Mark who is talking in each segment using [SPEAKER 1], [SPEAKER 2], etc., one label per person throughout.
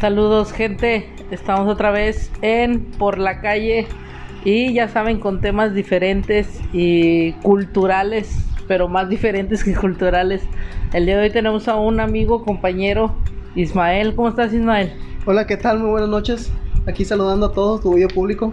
[SPEAKER 1] Saludos gente, estamos otra vez en Por la calle y ya saben con temas diferentes y culturales, pero más diferentes que culturales. El día de hoy tenemos a un amigo, compañero, Ismael. ¿Cómo estás Ismael?
[SPEAKER 2] Hola, ¿qué tal? Muy buenas noches. Aquí saludando a todos, tu video público.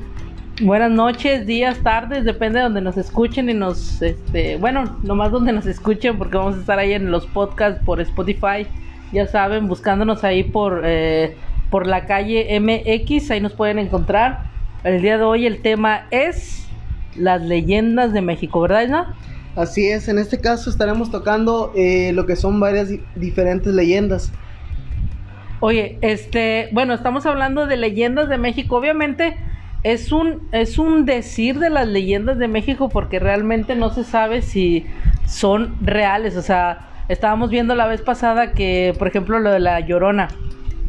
[SPEAKER 1] Buenas noches, días, tardes, depende de donde nos escuchen y nos, este, bueno, nomás donde nos escuchen porque vamos a estar ahí en los podcasts por Spotify, ya saben, buscándonos ahí por, eh, por la calle MX, ahí nos pueden encontrar. El día de hoy el tema es las leyendas de México, ¿verdad, Isna?
[SPEAKER 2] Así es, en este caso estaremos tocando eh, lo que son varias di- diferentes leyendas.
[SPEAKER 1] Oye, este, bueno, estamos hablando de leyendas de México. Obviamente es un es un decir de las leyendas de México porque realmente no se sabe si son reales, o sea, estábamos viendo la vez pasada que, por ejemplo, lo de la Llorona.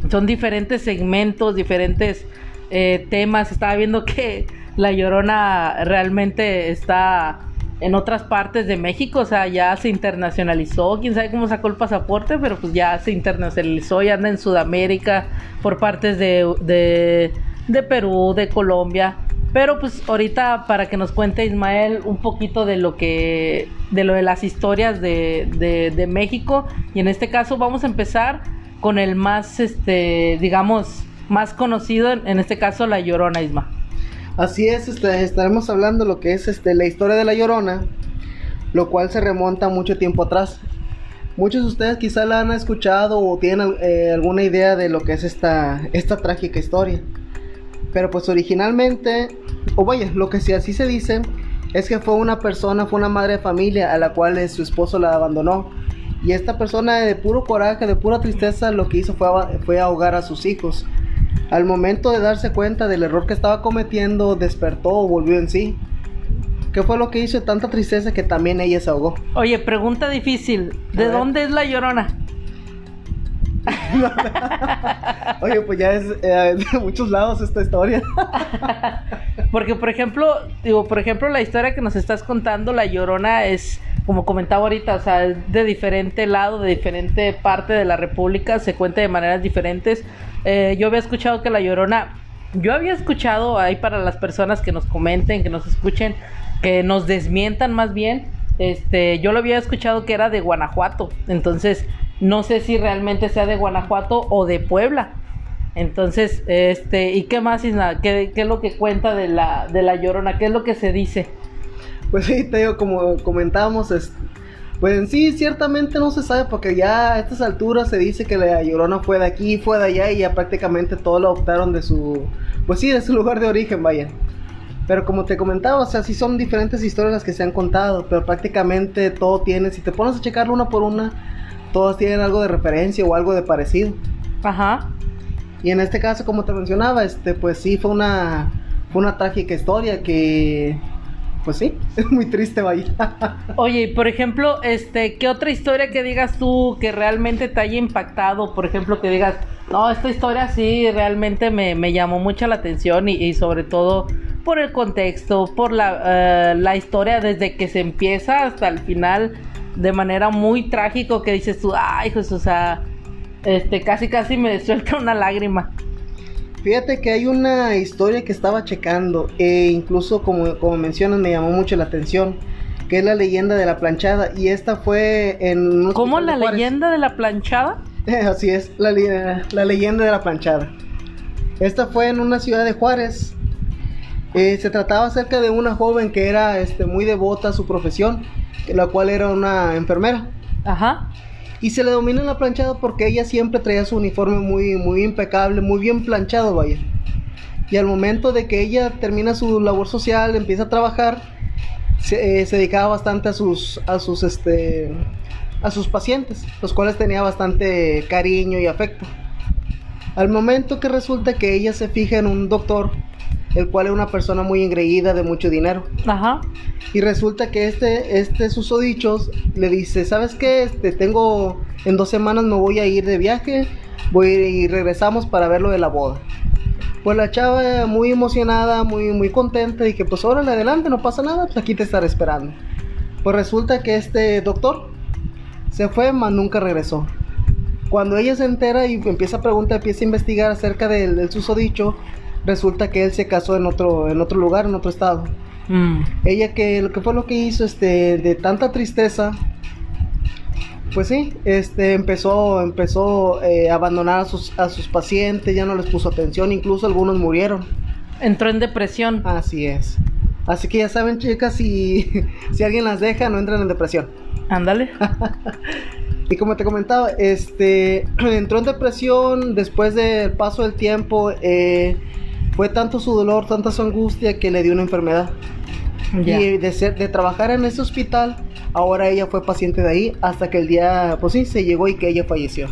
[SPEAKER 1] Son diferentes segmentos, diferentes eh, temas. Estaba viendo que la Llorona realmente está en otras partes de México, o sea, ya se internacionalizó, quién sabe cómo sacó el pasaporte, pero pues ya se internacionalizó y anda en Sudamérica, por partes de, de, de Perú, de Colombia. Pero pues ahorita para que nos cuente Ismael un poquito de lo que, de lo de las historias de, de, México. Y en este caso vamos a empezar con el más, este, digamos, más conocido, en, en este caso la Llorona Isma.
[SPEAKER 2] Así es, este, estaremos hablando lo que es este, la historia de la Llorona, lo cual se remonta mucho tiempo atrás. Muchos de ustedes quizá la han escuchado o tienen eh, alguna idea de lo que es esta, esta trágica historia. Pero pues originalmente, o vaya, lo que sí así se dice, es que fue una persona, fue una madre de familia a la cual eh, su esposo la abandonó. Y esta persona de puro coraje, de pura tristeza, lo que hizo fue, ahogar a sus hijos. Al momento de darse cuenta del error que estaba cometiendo, despertó o volvió en sí. ¿Qué fue lo que hizo de tanta tristeza que también ella se ahogó?
[SPEAKER 1] Oye, pregunta difícil. ¿De dónde es la Llorona?
[SPEAKER 2] Oye, pues ya es eh, de muchos lados esta historia.
[SPEAKER 1] Porque, por ejemplo, digo, por ejemplo, la historia que nos estás contando, la Llorona es, como comentaba ahorita, o sea, es de diferente lado, de diferente parte de la República, se cuenta de maneras diferentes. Eh, yo había escuchado que la Llorona, yo había escuchado ahí para las personas que nos comenten, que nos escuchen, que nos desmientan más bien, este, yo lo había escuchado que era de Guanajuato, entonces no sé si realmente sea de Guanajuato o de Puebla. Entonces, este, ¿y qué más, Isna? ¿Qué, qué es lo que cuenta de la, de la Llorona? ¿Qué es lo que se dice?
[SPEAKER 2] Pues sí, te digo, como comentábamos, es- pues en sí ciertamente no se sabe porque ya a estas alturas se dice que la Llorona fue de aquí, fue de allá y ya prácticamente todo lo optaron de su, pues sí, de su lugar de origen, vaya. Pero como te comentaba, o sea, sí son diferentes historias las que se han contado, pero prácticamente todo tiene, si te pones a checarlo una por una, todas tienen algo de referencia o algo de parecido.
[SPEAKER 1] Ajá.
[SPEAKER 2] Y en este caso, como te mencionaba, este, pues sí fue una, fue una trágica historia que, pues sí, es muy triste, vaya.
[SPEAKER 1] Oye, y por ejemplo, este, ¿qué otra historia que digas tú que realmente te haya impactado? Por ejemplo, que digas, no, esta historia sí realmente me, me llamó mucho la atención y, y sobre todo por el contexto, por la, eh, la historia desde que se empieza hasta el final de manera muy trágico que dices tú, ay, pues, o sea, este, casi casi me suelta una lágrima.
[SPEAKER 2] Fíjate que hay una historia que estaba checando, e incluso como, como mencionas me llamó mucho la atención, que es la leyenda de la planchada, y esta fue en...
[SPEAKER 1] ¿Cómo la
[SPEAKER 2] de
[SPEAKER 1] leyenda de la planchada?
[SPEAKER 2] Así es, la, la leyenda de la planchada. Esta fue en una ciudad de Juárez. Eh, se trataba acerca de una joven que era este, muy devota a su profesión, la cual era una enfermera.
[SPEAKER 1] Ajá.
[SPEAKER 2] Y se le domina la planchada porque ella siempre traía su uniforme muy, muy impecable, muy bien planchado, vaya. Y al momento de que ella termina su labor social, empieza a trabajar, se, eh, se dedicaba bastante a sus, a sus, este, a sus pacientes, los cuales tenía bastante cariño y afecto. Al momento que resulta que ella se fija en un doctor, el cual es una persona muy engreída de mucho dinero.
[SPEAKER 1] Ajá.
[SPEAKER 2] Y resulta que este, este susodichos le dice, ¿sabes qué? Este, tengo, en dos semanas me voy a ir de viaje, voy y regresamos para ver lo de la boda. Pues la chava muy emocionada, muy, muy contenta y que pues órale adelante, no pasa nada, pues aquí te estaré esperando. Pues resulta que este doctor se fue, mas nunca regresó. Cuando ella se entera y empieza a preguntar, empieza a investigar acerca del, del susodicho, resulta que él se casó en otro, en otro lugar, en otro estado.
[SPEAKER 1] Mm.
[SPEAKER 2] Ella que lo que fue lo que hizo, este, de tanta tristeza, pues sí, este, empezó, empezó eh, a abandonar a sus, a sus pacientes, ya no les puso atención, incluso algunos murieron.
[SPEAKER 1] Entró en depresión.
[SPEAKER 2] Así es. Así que ya saben, chicas, si, si alguien las deja, no entran en depresión.
[SPEAKER 1] Ándale.
[SPEAKER 2] Y como te comentaba, este entró en depresión después del paso del tiempo. eh, fue tanto su dolor, tanta su angustia que le dio una enfermedad. Y de ser, de trabajar en ese hospital, ahora ella fue paciente de ahí hasta que el día, pues sí, se llegó y que ella falleció.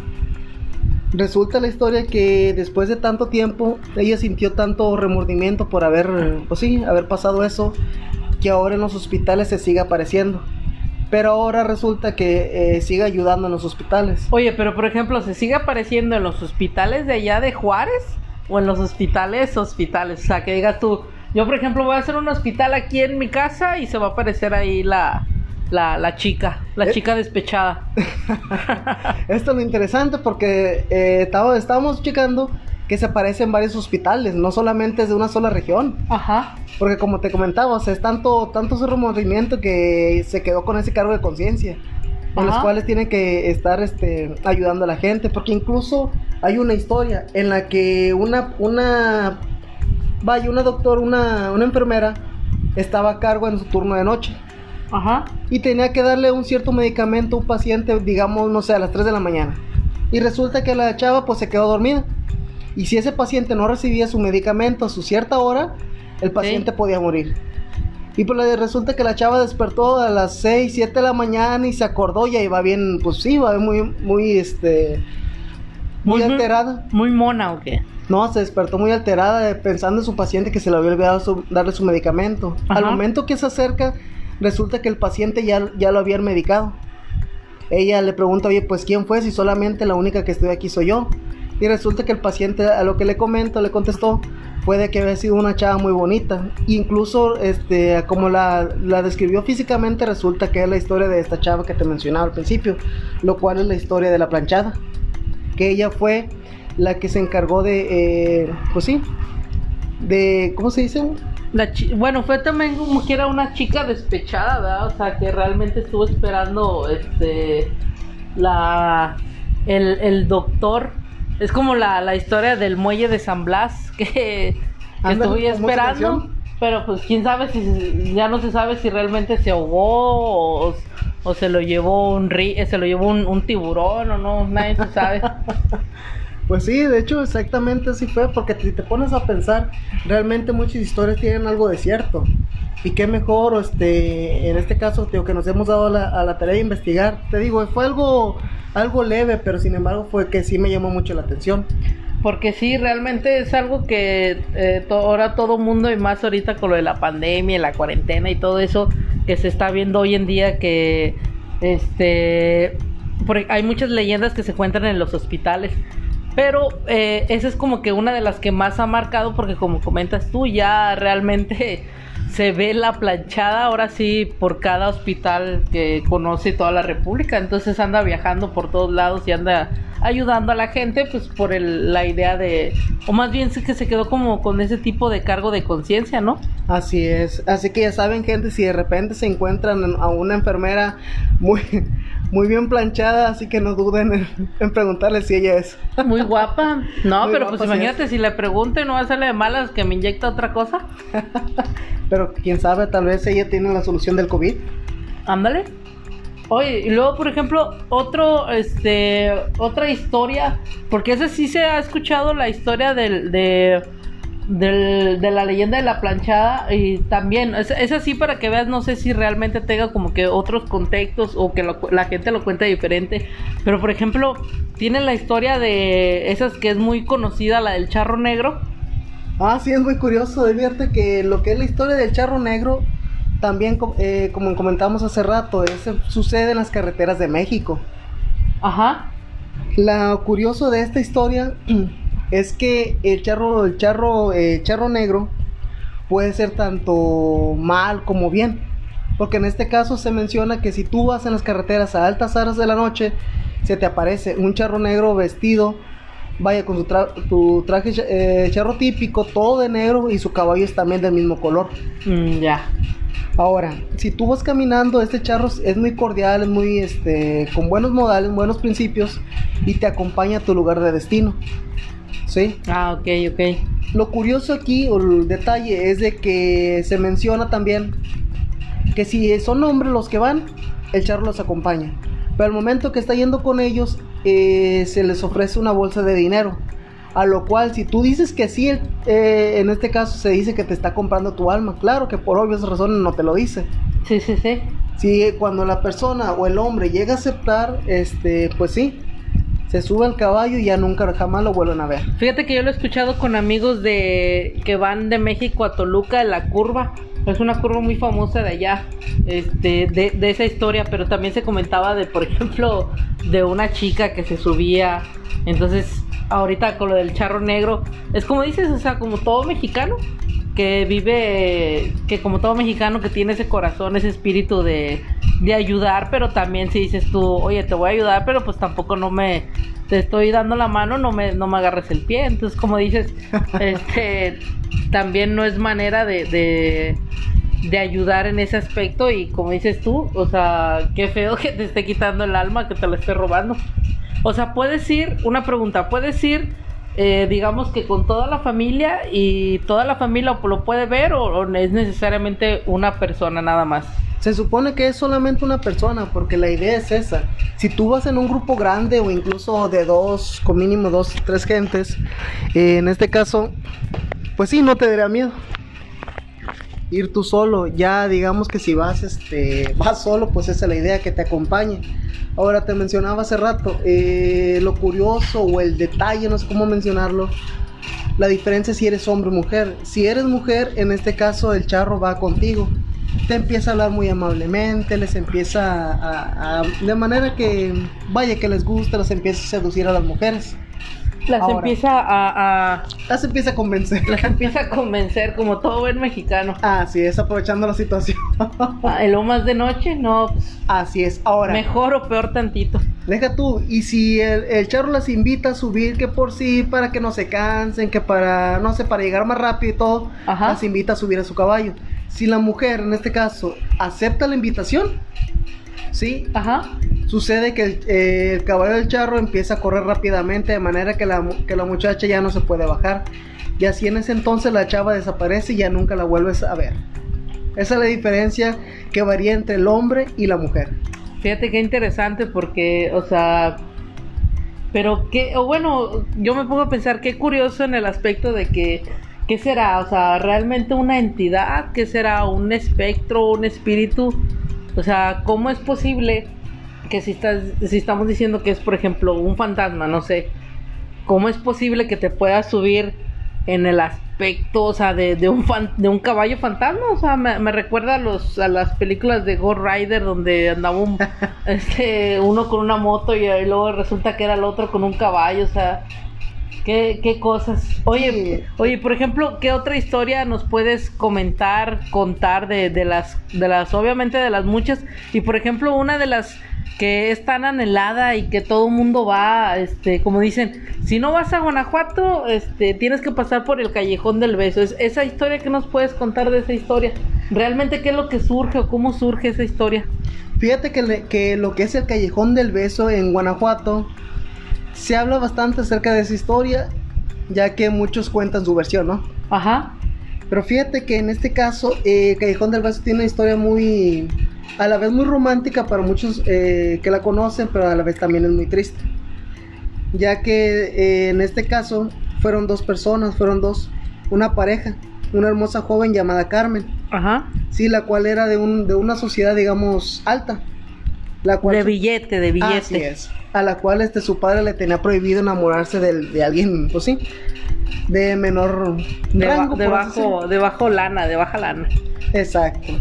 [SPEAKER 2] Resulta la historia que después de tanto tiempo, ella sintió tanto remordimiento por haber, pues sí, haber pasado eso, que ahora en los hospitales se sigue apareciendo. Pero ahora resulta que eh, sigue ayudando en los hospitales.
[SPEAKER 1] Oye, pero por ejemplo, ¿se sigue apareciendo en los hospitales de allá de Juárez? ¿O en los hospitales, hospitales? O sea, que digas tú, yo por ejemplo voy a hacer un hospital aquí en mi casa y se va a aparecer ahí la, la, la chica, la
[SPEAKER 2] Eh.
[SPEAKER 1] chica despechada.
[SPEAKER 2] Esto es lo interesante porque eh, estábamos checando que se aparece en varios hospitales, no solamente es de una sola región.
[SPEAKER 1] Ajá.
[SPEAKER 2] Porque como te comentaba, o sea, es tanto, tanto su remordimiento que se quedó con ese cargo de conciencia. En los cuales tiene que estar este, ayudando a la gente. Porque incluso hay una historia en la que una, una vaya, una doctora, una, una enfermera, estaba a cargo en su turno de noche.
[SPEAKER 1] Ajá.
[SPEAKER 2] Y tenía que darle un cierto medicamento a un paciente, digamos, no sé, a las 3 de la mañana. Y resulta que la chava pues se quedó dormida. Y si ese paciente no recibía su medicamento a su cierta hora, el paciente podía morir. Y pues resulta que la chava despertó a las 6, 7 de la mañana y se acordó y ahí va bien, pues sí, va muy, muy, este, muy, alterada.
[SPEAKER 1] Muy mona o qué?
[SPEAKER 2] No, se despertó muy alterada eh, pensando en su paciente que se le había olvidado su- darle su medicamento. Al momento que se acerca, resulta que el paciente ya, ya lo habían medicado. Ella le pregunta, oye, pues ¿quién fue? Si solamente la única que estoy aquí soy yo. Y resulta que el paciente, a lo que le comento, le contestó, fue de que había sido una chava muy bonita. Incluso, este, como la, la describió físicamente, resulta que es la historia de esta chava que te mencionaba al principio, lo cual es la historia de la planchada. Que ella fue la que se encargó de, eh, pues sí, de, ¿cómo se dice?
[SPEAKER 1] La bueno, fue también como que era una chica despechada, ¿verdad? O sea, que realmente estuvo esperando este la el, el doctor. Es como la, la historia del muelle de San Blas que,
[SPEAKER 2] famosa
[SPEAKER 1] esperando. Pero pues quién sabe si ya no se sabe si realmente se ahogó o, o se lo llevó un ri, se lo llevó un, un tiburón o no, nadie se sabe.
[SPEAKER 2] Pues sí, de hecho exactamente así fue, porque si te pones a pensar, realmente muchas historias tienen algo de cierto. Y qué mejor, este, en este caso, tío, que nos hemos dado la- a la tarea de investigar. Te digo, fue algo, algo leve, pero sin embargo fue que sí me llamó mucho la atención.
[SPEAKER 1] Porque sí, realmente es algo que eh, ahora todo mundo y más ahorita con lo de la pandemia, la cuarentena y todo eso que se está viendo hoy en día que este porque hay muchas leyendas que se cuentan en los hospitales. Pero eh, esa es como que una de las que más ha marcado porque como comentas tú ya realmente se ve la planchada ahora sí por cada hospital que conoce toda la república. Entonces anda viajando por todos lados y anda ayudando a la gente pues por el- la idea de... O más bien sí que se quedó como con ese tipo de cargo de conciencia, ¿no?
[SPEAKER 2] Así es. Así que ya saben, gente, si de repente se encuentran en- a una enfermera muy, muy bien planchada, así que no duden en, en preguntarle si ella es.
[SPEAKER 1] Muy guapa. No,
[SPEAKER 2] Muy
[SPEAKER 1] pero
[SPEAKER 2] guapa,
[SPEAKER 1] pues
[SPEAKER 2] sí
[SPEAKER 1] imagínate si le pregunto y no va a hacerle de malas que me inyecta otra cosa.
[SPEAKER 2] Pero quién sabe, tal vez ella tiene la solución del COVID.
[SPEAKER 1] Ándale. Oye, y luego, por ejemplo, otro, este, otra historia, porque esa sí se ha escuchado la historia del, de, del- de la leyenda de la planchada y también, es, es así para que veas, no sé si realmente tenga como que otros contextos o que la gente lo cuenta diferente, pero por ejemplo, tiene la historia de esas que es muy conocida, la del charro negro.
[SPEAKER 2] Ah, sí, es muy curioso. Divierte que lo que es la historia del charro negro, también, eh, como comentamos hace rato, sucede en las carreteras de México.
[SPEAKER 1] Ajá.
[SPEAKER 2] Lo curioso de esta historia es que el charro, el charro, eh, charro negro puede ser tanto mal como bien. Porque en este caso se menciona que si tú vas en las carreteras a altas horas de la noche se te aparece un charro negro vestido, vaya, con tu, traje eh, charro típico, todo de negro y su caballo es también del mismo color.
[SPEAKER 1] Mm, ya.
[SPEAKER 2] Ahora, si tú vas caminando, este charro es muy cordial, es muy, este, con buenos modales, buenos principios y te acompaña a tu lugar de destino. ¿Sí?
[SPEAKER 1] Ah, ok, ok.
[SPEAKER 2] Lo curioso aquí, o el detalle, es de que se menciona también que si son hombres los que van, el charro los acompaña. Pero al momento que está yendo con ellos, eh, se les ofrece una bolsa de dinero. A lo cual, si tú dices que sí, eh, en este caso se dice que te está comprando tu alma. Claro que por obvias razones no te lo dice.
[SPEAKER 1] Sí, sí, sí.
[SPEAKER 2] Si cuando la persona o el hombre llega a aceptar, este, pues sí, se sube al caballo y ya nunca jamás lo vuelven a ver.
[SPEAKER 1] Fíjate que yo lo he escuchado con amigos de que van de México a Toluca en la curva. Es una curva muy famosa de allá, este, de, de esa historia, pero también se comentaba de, por ejemplo, de una chica que se subía. Entonces, ahorita con lo del charro negro, es como dices, o sea, como todo mexicano, que vive, que como todo mexicano que tiene ese corazón, ese espíritu de, de ayudar, pero también si dices tú, oye, te voy a ayudar, pero pues tampoco no me, te estoy dando la mano, no me, no me agarres el pie. Entonces, como dices, este, también no es manera de, de, de ayudar en ese aspecto y como dices tú, o sea, qué feo que te esté quitando el alma, que te lo esté robando. O sea, puedes ir, una pregunta, puedes ir eh, digamos que con toda la familia y toda la familia lo puede ver o, es necesariamente una persona nada más.
[SPEAKER 2] Se supone que es solamente una persona porque la idea es esa. Si tú vas en un grupo grande o incluso de dos, con mínimo dos, tres gentes, eh, en este caso, pues sí, no te daría miedo ir tú solo. Ya digamos que si vas, este, vas solo, pues esa es la idea, que te acompañe. Ahora te mencionaba hace rato, eh, lo curioso o el detalle, no sé cómo mencionarlo, la diferencia si eres hombre o mujer. Si eres mujer, en este caso el charro va contigo. Te empieza a hablar muy amablemente, les empieza a, de manera que, vaya, que les gusta, les empieza a seducir a las mujeres
[SPEAKER 1] las empieza a,
[SPEAKER 2] Las empieza a convencer.
[SPEAKER 1] Las empieza a convencer, como todo buen mexicano.
[SPEAKER 2] Así es, aprovechando la situación.
[SPEAKER 1] Ah, ¿El o más de noche? No. Pues,
[SPEAKER 2] Así es, ahora.
[SPEAKER 1] Mejor o peor tantito.
[SPEAKER 2] Deja tú, y si el, el charro las invita a subir, que por sí, para que no se cansen, que para, no sé, para llegar más rápido y todo, las invita a subir a su caballo. Si la mujer, en este caso, acepta la invitación, ¿sí?
[SPEAKER 1] Ajá
[SPEAKER 2] sucede que eh, el, caballo del charro empieza a correr rápidamente de manera que la, que la muchacha ya no se puede bajar. Y así en ese entonces la chava desaparece y ya nunca la vuelves a ver. Esa es la diferencia que varía entre el hombre y la mujer.
[SPEAKER 1] Fíjate qué interesante porque, o sea, pero qué, o bueno, yo me pongo a pensar qué curioso en el aspecto de que, ¿qué será? O sea, realmente una entidad, ¿qué será? Un espectro, un espíritu. O sea, ¿cómo es posible que si, estás, si estamos diciendo que es, por ejemplo, un fantasma, no sé, ¿cómo es posible que te puedas subir en el aspecto, o sea, de, un, de un caballo fantasma? O sea, me, recuerda a, los, a las películas de Ghost Rider donde andaba un, este, uno con una moto y, luego resulta que era el otro con un caballo, o sea... ¿Qué, qué cosas? Oye, oye, por ejemplo, ¿qué otra historia nos puedes comentar, contar de, de las, de las, obviamente de las muchas? Y por ejemplo, una de las que es tan anhelada y que todo el mundo va, este, como dicen, si no vas a Guanajuato, este, tienes que pasar por el callejón del beso. Es, esa historia que nos puedes contar de esa historia. Realmente qué es lo que surge o cómo surge esa historia.
[SPEAKER 2] Fíjate que, que lo que es el callejón del beso en Guanajuato se habla bastante acerca de esa historia, ya que muchos cuentan su versión, ¿no?
[SPEAKER 1] Ajá.
[SPEAKER 2] Pero fíjate que en este caso, eh, Callejón del Beso tiene una historia muy a la vez muy romántica para muchos eh, que la conocen, pero a la vez también es muy triste. Ya que eh, en este caso fueron dos personas, fueron dos, una pareja, una hermosa joven llamada Carmen.
[SPEAKER 1] Ajá.
[SPEAKER 2] Sí, la cual era de, un, de una sociedad, digamos, alta. La cual
[SPEAKER 1] de billete, de billete.
[SPEAKER 2] Así es. A la cual este, su padre le tenía prohibido enamorarse de, de alguien, pues sí, de menor
[SPEAKER 1] de rango. De bajo, de bajo lana, de baja lana.
[SPEAKER 2] Exacto.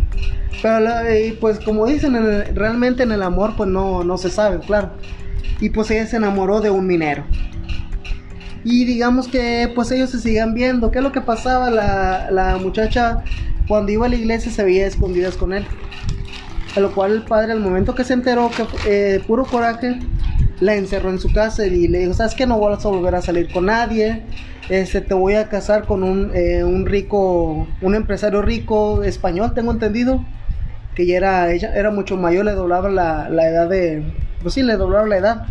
[SPEAKER 2] Pero pues como dicen, realmente en el amor pues no, no se sabe, claro. Y pues ella se enamoró de un minero. Y digamos que pues ellos se sigan viendo. ¿Qué es lo que pasaba? La, la muchacha cuando iba a la iglesia se veía escondidas con él. A lo cual el padre al momento que se enteró que eh, puro coraje la encerró en su casa y le dijo, ¿sabes qué? No vas a volver a salir con nadie, este, te voy a casar con un, eh, un rico, un empresario rico español, tengo entendido, que ya era, ella era mucho mayor, le doblaba la, la edad de, pues sí, le doblaba la edad.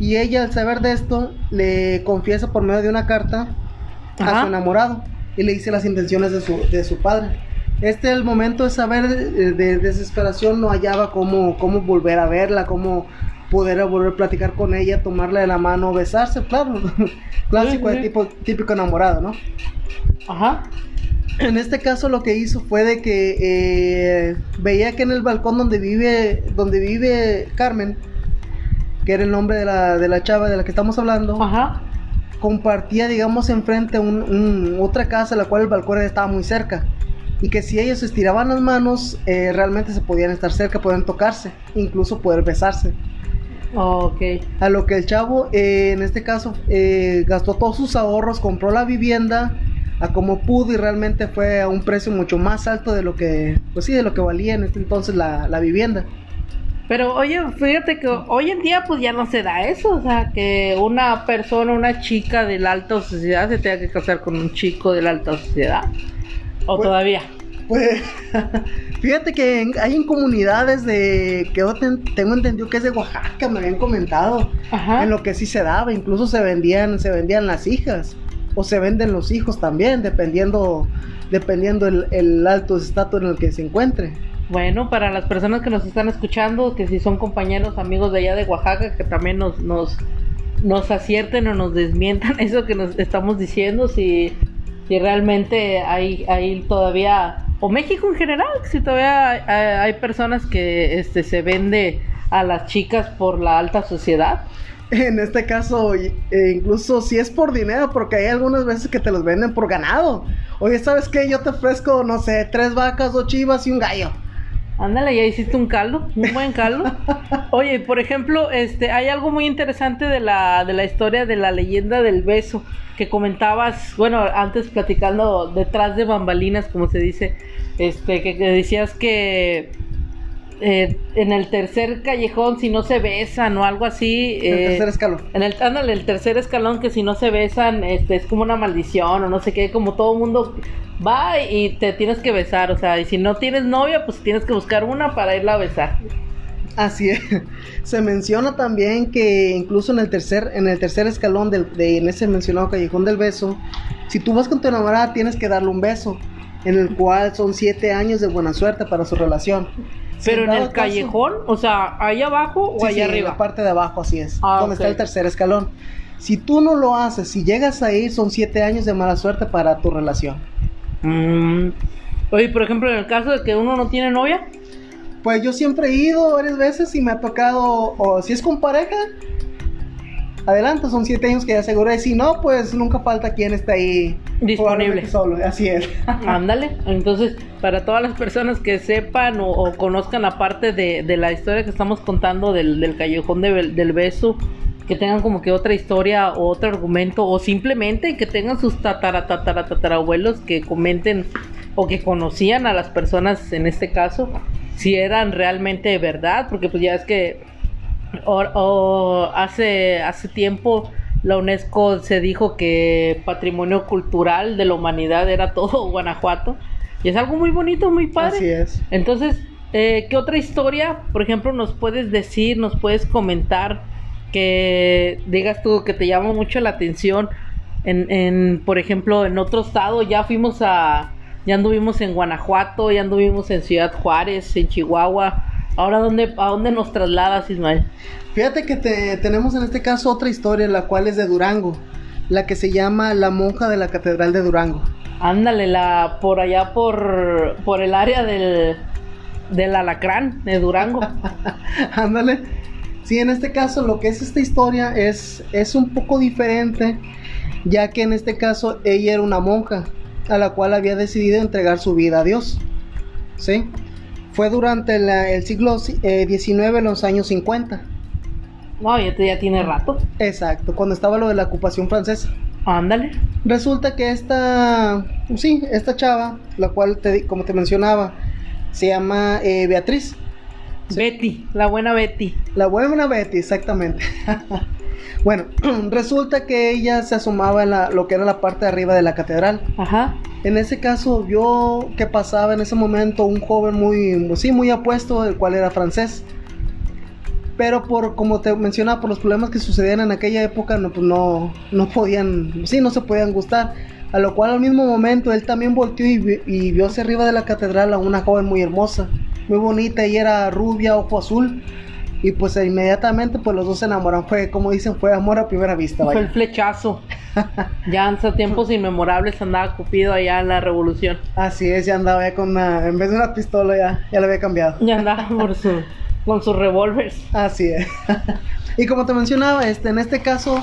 [SPEAKER 2] Y ella al saber de esto, le confiesa por medio de una carta a
[SPEAKER 1] Ajá.
[SPEAKER 2] su enamorado y le dice las intenciones de su, de su padre. Este el momento de saber eh, de, desesperación no hallaba cómo, cómo volver a verla, cómo poder volver a platicar con ella, tomarla de la mano, besarse, claro, clásico de tipo, típico enamorado, ¿no?
[SPEAKER 1] Ajá.
[SPEAKER 2] En este caso lo que hizo fue de que eh, veía que en el balcón donde vive, donde vive Carmen, que era el nombre de la, de la chava de la que estamos hablando,
[SPEAKER 1] Ajá.
[SPEAKER 2] compartía, digamos, enfrente un, un- otra casa, la cual el balcón estaba muy cerca. Y que si ellos estiraban las manos, eh, realmente se podían estar cerca, podían tocarse, incluso poder besarse.
[SPEAKER 1] Ok.
[SPEAKER 2] A lo que el chavo, eh, en este caso, eh, gastó todos sus ahorros, compró la vivienda a como pudo y realmente fue a un precio mucho más alto de lo que, pues sí, de lo que valía en este entonces la, la vivienda.
[SPEAKER 1] Pero oye, fíjate que hoy en día pues ya no se da eso, o sea, que una persona, una chica de la alta sociedad se tenga que casar con un chico de la alta sociedad. O
[SPEAKER 2] Pues-
[SPEAKER 1] todavía.
[SPEAKER 2] Pues fíjate que en- hay en comunidades de que yo ten- tengo entendido que es de Oaxaca, me habían comentado,
[SPEAKER 1] Ajá.
[SPEAKER 2] en lo que sí se daba, incluso se vendían, se vendían las hijas o se venden los hijos también, dependiendo, dependiendo el, el alto estatus en el que se encuentre.
[SPEAKER 1] Bueno, para las personas que nos están escuchando, que si son compañeros, amigos de allá de Oaxaca, que también nos, nos, nos acierten o nos desmientan eso que nos estamos diciendo, si, si realmente hay, hay todavía, o México en general, si todavía hay, personas que este, se vende a las chicas por la alta sociedad.
[SPEAKER 2] En este caso, e incluso si es por dinero, porque hay algunas veces que te los venden por ganado. Oye, ¿sabes qué? Yo te ofrezco, no sé, tres vacas, dos chivas y un gallo.
[SPEAKER 1] Ándale, ya hiciste un caldo, un buen caldo. Oye, por ejemplo, este, hay algo muy interesante de la, de la historia de la leyenda del beso que comentabas, bueno, antes platicando detrás de bambalinas, como se dice, este, que, que decías que eh, en el tercer callejón, si no se besan o algo así,
[SPEAKER 2] El
[SPEAKER 1] eh,
[SPEAKER 2] tercer escalón.
[SPEAKER 1] en el, ándale, el tercer escalón que si no se besan, este, es como una maldición o no sé qué, como todo mundo va y te tienes que besar, o sea, y si no tienes novia, pues tienes que buscar una para irla a besar.
[SPEAKER 2] Así es. Se menciona también que incluso en el tercer, en el tercer escalón del, de, en ese mencionado callejón del beso, si tú vas con tu enamorada tienes que darle un beso, en el cual son siete años de buena suerte para su relación.
[SPEAKER 1] Pero en el
[SPEAKER 2] caso-
[SPEAKER 1] callejón, o sea, ahí abajo o
[SPEAKER 2] Sí,
[SPEAKER 1] allá
[SPEAKER 2] sí, en la parte de abajo, así es.
[SPEAKER 1] Ah,
[SPEAKER 2] donde está el tercer escalón. Si tú no lo haces, si llegas a ir, son siete años de mala suerte para tu relación.
[SPEAKER 1] Mm. Oye, por ejemplo, en el caso de que uno no tiene novia,
[SPEAKER 2] Pues yo siempre he ido varias veces y me ha tocado, o si es con pareja, adelante, son siete años que ya aseguré. Si no, pues nunca falta quien esté ahí
[SPEAKER 1] Disponible.
[SPEAKER 2] Solo, así es.
[SPEAKER 1] ándale. Entonces, para todas las personas que sepan o, o conozcan aparte de, de la historia que estamos contando del, del callejón de- del beso, que tengan como que otra historia o otro argumento, o simplemente que tengan sus tatara, tatara, tatarabuelos que comenten o que conocían a las personas en este caso, si eran realmente verdad, porque pues ya es que o, o hace, hace tiempo la UNESCO se dijo que patrimonio cultural de la humanidad era todo Guanajuato. Y es algo muy bonito, muy padre.
[SPEAKER 2] Así es.
[SPEAKER 1] Entonces, eh, ¿qué otra historia, por ejemplo, nos puedes decir, nos puedes comentar que digas tú que te llama mucho la atención? En, en, por ejemplo, en otro estado ya fuimos a, ya anduvimos en Guanajuato, ya anduvimos en Ciudad Juárez, en Chihuahua. Ahora, ¿dónde, ¿a dónde nos trasladas, Ismael?
[SPEAKER 2] Fíjate que te- tenemos en este caso otra historia, la cual es de Durango, la que se llama La monja de la Catedral de Durango.
[SPEAKER 1] Ándale, la, por allá por, por el área del, del alacrán de Durango.
[SPEAKER 2] Ándale. Sí, en este caso lo que es esta historia es, es un poco diferente, ya que en este caso ella era una monja, a la cual había decidido entregar su vida a Dios. ¿Sí? Fue durante la- el siglo eh, XIX, los años 50.
[SPEAKER 1] No, ya, te- ya tiene rato.
[SPEAKER 2] Exacto, cuando estaba lo de la ocupación francesa.
[SPEAKER 1] Ándale.
[SPEAKER 2] Resulta que esta, sí, esta chava, la cual, te, como te mencionaba, se llama eh, Beatriz.
[SPEAKER 1] Betty, la buena Betty.
[SPEAKER 2] La buena Betty, exactamente. bueno, resulta que ella se asomaba en la, lo que era la parte de arriba de la catedral.
[SPEAKER 1] Ajá.
[SPEAKER 2] En ese caso vio que pasaba en ese momento un joven muy, sí, muy apuesto, el cual era francés. Pero por, como te mencionaba, por los problemas que sucedían en aquella época, no, pues no, no podían, sí, no se podían gustar. A lo cual al mismo momento él también volteó y, y vio hacia arriba de la catedral a una joven muy hermosa, muy bonita, y era rubia, ojo azul. Y pues inmediatamente pues los dos se enamoraron. Fue, como dicen, fue amor a primera vista.
[SPEAKER 1] Fue
[SPEAKER 2] vaya.
[SPEAKER 1] el flechazo. ya hasta tiempos inmemorables andaba Cupido allá en la revolución.
[SPEAKER 2] Así es, ya andaba ya con una, en vez de una pistola ya, ya la había cambiado.
[SPEAKER 1] Ya andaba por su, con sus revólveres.
[SPEAKER 2] Así es. y como te mencionaba, este, en este caso,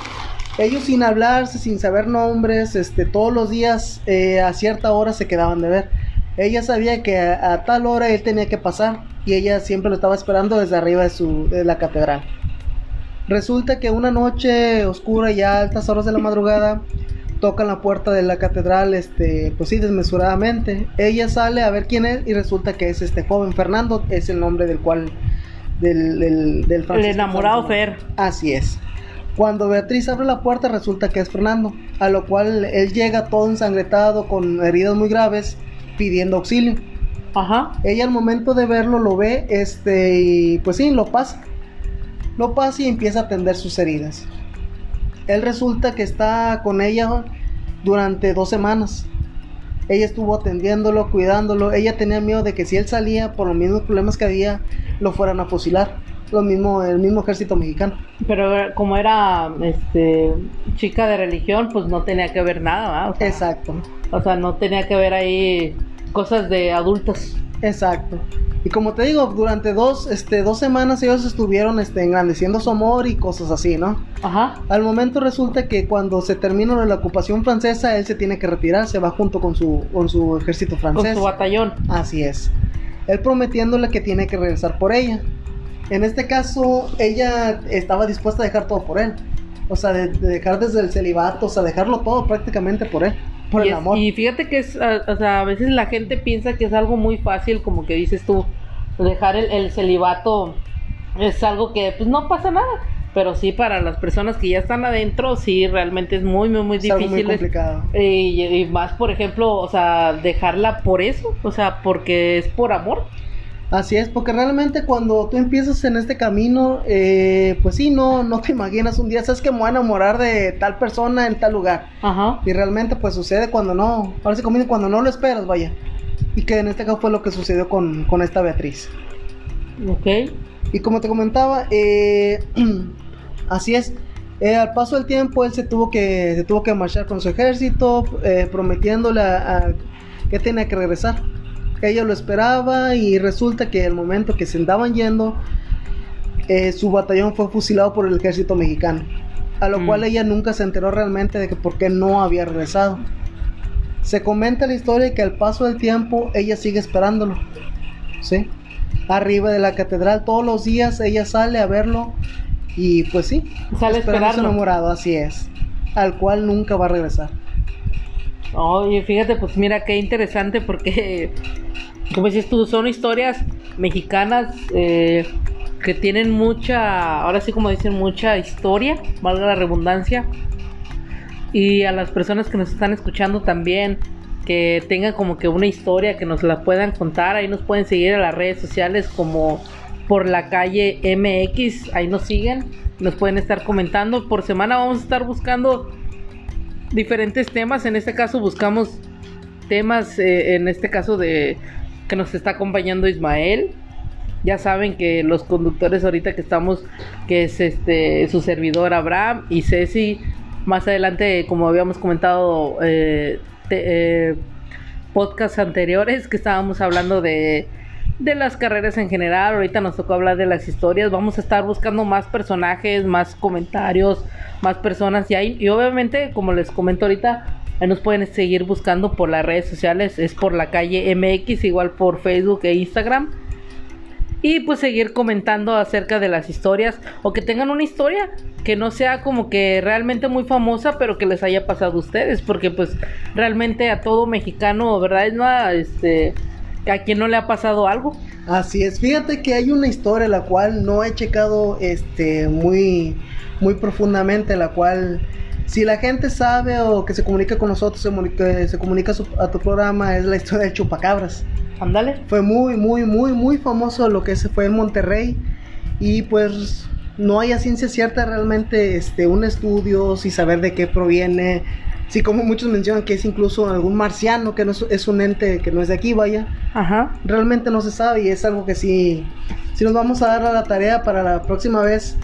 [SPEAKER 2] ellos sin hablarse, sin saber nombres, este, todos los días eh, a cierta hora se quedaban de ver. Ella sabía que a, a tal hora él tenía que pasar y ella siempre lo estaba esperando desde arriba de, su, de la catedral. Resulta que una noche oscura y a altas horas de la madrugada tocan la puerta de la catedral, este, pues sí, desmesuradamente. Ella sale a ver quién es y resulta que es este joven Fernando, es el nombre del cual del, del, del
[SPEAKER 1] El enamorado
[SPEAKER 2] Fernando.
[SPEAKER 1] Fer.
[SPEAKER 2] Así es. Cuando Beatriz abre la puerta resulta que es Fernando, a lo cual él llega todo ensangretado con heridas muy graves pidiendo auxilio.
[SPEAKER 1] Ajá.
[SPEAKER 2] Ella al momento de verlo lo ve, este, y pues sí, lo pasa. Lo pasa y empieza a atender sus heridas. Él resulta que está con ella durante dos semanas. Ella estuvo atendiéndolo, cuidándolo. Ella tenía miedo de que si él salía por los mismos problemas que había, lo fueran a fusilar. Lo mismo, el mismo ejército mexicano.
[SPEAKER 1] Pero eh, como era este chica de religión, pues no tenía que ver nada, ¿verdad? O sea,
[SPEAKER 2] Exacto,
[SPEAKER 1] O sea, no tenía que ver ahí cosas de adultos.
[SPEAKER 2] exacto. Y como te digo, durante dos, este, dos semanas ellos estuvieron este, engrandeciendo su amor y cosas así, ¿no?
[SPEAKER 1] Ajá.
[SPEAKER 2] Al momento resulta que cuando se termina la ocupación francesa, él se tiene que retirar, se va junto con su, con su ejército
[SPEAKER 1] Con
[SPEAKER 2] francés.
[SPEAKER 1] su batallón.
[SPEAKER 2] Así es. Él prometiéndole que tiene que regresar por ella. En este caso, ella estaba dispuesta a dejar todo por él. O sea, de, de dejar desde el celibato, o sea, dejarlo todo prácticamente por él, por
[SPEAKER 1] y,
[SPEAKER 2] el
[SPEAKER 1] es-
[SPEAKER 2] amor.
[SPEAKER 1] y fíjate que es, a, o sea, a veces la gente piensa que es algo muy fácil, como que dices tú, dejar el, el celibato es algo que pues no pasa nada. Pero sí, para las personas que ya están adentro, sí, realmente es muy, muy, muy
[SPEAKER 2] es algo muy
[SPEAKER 1] difícil.
[SPEAKER 2] complicado.
[SPEAKER 1] y, y más, por ejemplo, o sea, dejarla por eso, o sea, porque es por amor.
[SPEAKER 2] Así es, porque realmente cuando tú empiezas en este camino, eh, pues sí, no, no te imaginas un día, sabes que me voy a enamorar de tal persona en tal lugar.
[SPEAKER 1] Ajá.
[SPEAKER 2] Y realmente pues sucede cuando no, ahora sí dicen, cuando no lo esperas, vaya. Y que en este caso fue lo que sucedió con, con esta Beatriz.
[SPEAKER 1] Ok.
[SPEAKER 2] Y como te comentaba, eh, así es. Eh, al paso del tiempo él se tuvo que, se tuvo que marchar con su ejército, eh, prometiéndole a, a- que tenía que regresar. Ella lo esperaba y resulta que el momento que se andaban yendo, eh, su batallón fue fusilado por el ejército mexicano. A lo
[SPEAKER 1] Mm.
[SPEAKER 2] cual ella nunca se enteró realmente de que por qué no había regresado. Se comenta la historia que al paso del tiempo ella sigue esperándolo. ¿Sí? Arriba de la catedral todos los días ella sale a verlo y pues sí,
[SPEAKER 1] Sale
[SPEAKER 2] esperando enamorado, así es. Al cual nunca va a regresar.
[SPEAKER 1] Oye, fíjate, pues mira qué interesante porque, como dices tú, son historias mexicanas eh, que tienen mucha, ahora sí como dicen, mucha historia, valga la redundancia. Y a las personas que nos están escuchando también, que tengan como que una historia, que nos la puedan contar, ahí nos pueden seguir en las redes sociales como por la calle MX, ahí nos siguen, nos pueden estar comentando. Por semana vamos a estar buscando diferentes temas. En este caso buscamos temas, eh, en este caso de que nos está acompañando Ismael. Ya saben que los conductores ahorita que estamos, que es este su servidor Abraham y Ceci, más adelante, como habíamos comentado, eh, te- eh, podcasts anteriores que estábamos hablando de de las carreras en general. Ahorita nos tocó hablar de las historias. Vamos a estar buscando más personajes, más comentarios, más personas. Y, ahí, y obviamente, como les comento ahorita, nos pueden seguir buscando por las redes sociales. Es por la calle MX, igual por Facebook e Instagram. Y pues seguir comentando acerca de las historias. O que tengan una historia que no sea como que realmente muy famosa, pero que les haya pasado a ustedes. Porque pues realmente a todo mexicano, ¿verdad? Es nada, este a quien no le ha pasado algo.
[SPEAKER 2] Así es, fíjate que hay una historia la cual no he checado este muy muy profundamente, la cual si la gente sabe o que se comunica con nosotros, se comunica, se comunica a, tu programa, es la historia del chupacabras.
[SPEAKER 1] Ándale.
[SPEAKER 2] Fue muy, muy, muy, muy famoso lo que se fue en Monterrey. Y pues no hay a ciencia cierta realmente este, un estudio, si saber de qué proviene. Sí, como muchos mencionan que es incluso algún marciano, que no es, un ente que no es de aquí, vaya.
[SPEAKER 1] Ajá.
[SPEAKER 2] Realmente no se sabe y es algo que sí, sí nos vamos a dar a la tarea para la próxima vez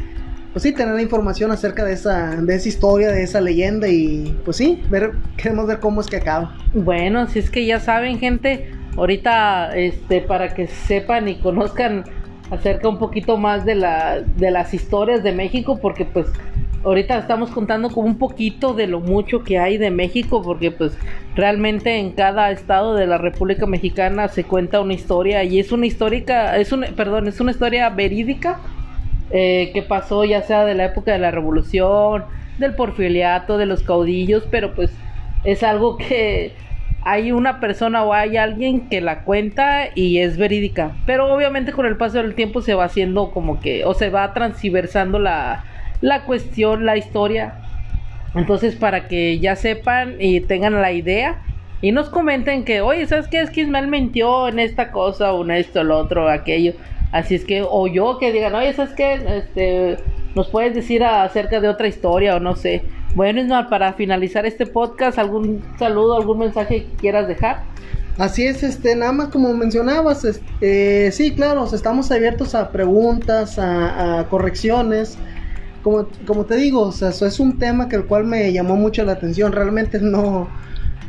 [SPEAKER 2] pues sí, tener información acerca de esa, de esa historia, de esa leyenda y pues sí, ver, queremos ver cómo es que acaba.
[SPEAKER 1] Bueno, si es que ya saben, gente, ahorita, este, para que sepan y conozcan acerca un poquito más de, la, de las historias de México, porque pues ahorita estamos contando como un poquito de lo mucho que hay de México, porque pues realmente en cada estado de la República Mexicana se cuenta una historia y es una histórica, es un, perdón, es una historia verídica eh, que pasó ya sea de la época de la revolución, del porfiriato, de los caudillos, pero pues es algo que hay una persona o hay alguien que la cuenta y es verídica. Pero obviamente con el paso del tiempo se va haciendo como que, o se va transversando la, la cuestión, la historia. Entonces para que ya sepan y tengan la idea y nos comenten que, oye, ¿sabes qué? Es que Ismael mintió en esta cosa o en esto, lo otro, aquello. Así es que, o yo que digan, oye, ¿sabes qué? Este, nos puedes decir acerca de otra historia o no sé. Bueno, Ismael, para finalizar este podcast, ¿algún saludo, algún mensaje que quieras dejar?
[SPEAKER 2] Así es, este, nada más como mencionabas, este, sí, claro, estamos abiertos a preguntas, a, correcciones. Como, como te digo, o sea, eso es un tema que el cual me llamó mucho la atención. Realmente no,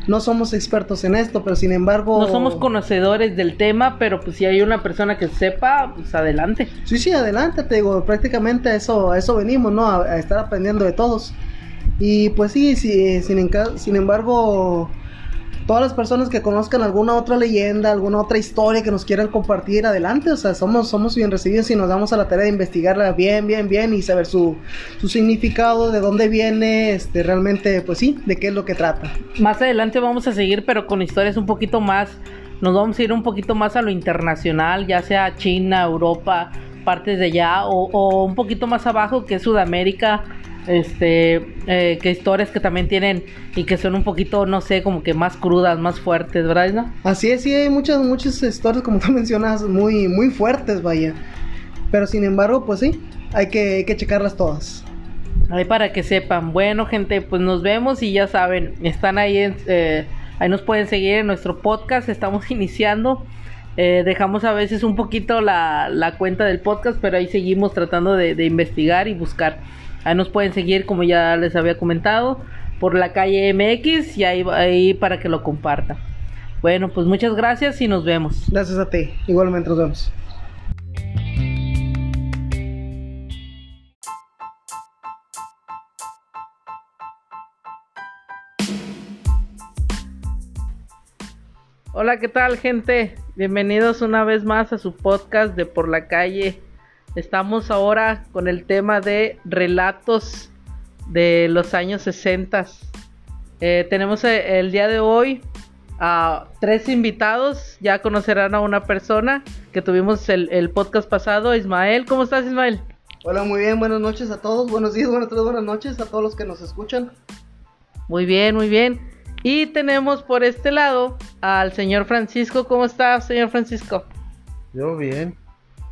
[SPEAKER 2] no somos expertos en esto, pero sin embargo...
[SPEAKER 1] No somos conocedores del tema, pero pues si hay una persona que sepa, pues adelante.
[SPEAKER 2] Sí, sí, adelante, te digo, prácticamente a eso, a eso venimos, ¿no? A, estar aprendiendo de todos. Y pues sí, sí sin, sin embargo todas las personas que conozcan alguna otra leyenda, alguna otra historia que nos quieran compartir, adelante, o sea, somos, somos bien recibidos y nos damos a la tarea de investigarla bien, bien, bien y saber su, su significado, de dónde viene, este, realmente, pues sí, de qué es lo que trata.
[SPEAKER 1] Más adelante vamos a seguir, pero con historias un poquito más, nos vamos a ir un poquito más a lo internacional, ya sea China, Europa, partes de allá, o, o un poquito más abajo que es Sudamérica, este eh, que historias que también tienen y que son un poquito no sé como que más crudas más fuertes verdad no
[SPEAKER 2] así es sí hay muchas muchas historias como tú mencionas muy muy fuertes vaya. Pero sin embargo pues sí hay que, hay que checarlas todas.
[SPEAKER 1] Ahí para que sepan. Bueno gente pues nos vemos y ya saben están ahí en, eh, ahí nos pueden seguir en nuestro podcast estamos iniciando. Eh, dejamos a veces un poquito la, la, cuenta del podcast, pero ahí seguimos tratando de, de investigar y buscar. Ahí nos pueden seguir, como ya les había comentado, por la calle MX y ahí, ahí para que lo compartan. Bueno, pues muchas gracias y nos vemos.
[SPEAKER 2] Gracias a ti. Igualmente nos vemos.
[SPEAKER 1] Hola, ¿qué tal gente? Bienvenidos una vez más a su podcast de Por la Calle Estamos ahora con el tema de relatos de los años 60. Eh, tenemos eh, el día de hoy a tres invitados. Ya conocerán a una persona que tuvimos el, podcast pasado. Ismael, ¿cómo estás Ismael?
[SPEAKER 2] Hola, muy bien. Buenas noches a todos. Buenos días, buenas tardes, buenas noches a todos los que nos escuchan.
[SPEAKER 1] Muy bien, muy bien. Y tenemos por este lado al señor Francisco. ¿Cómo está, señor Francisco?
[SPEAKER 3] Yo bien.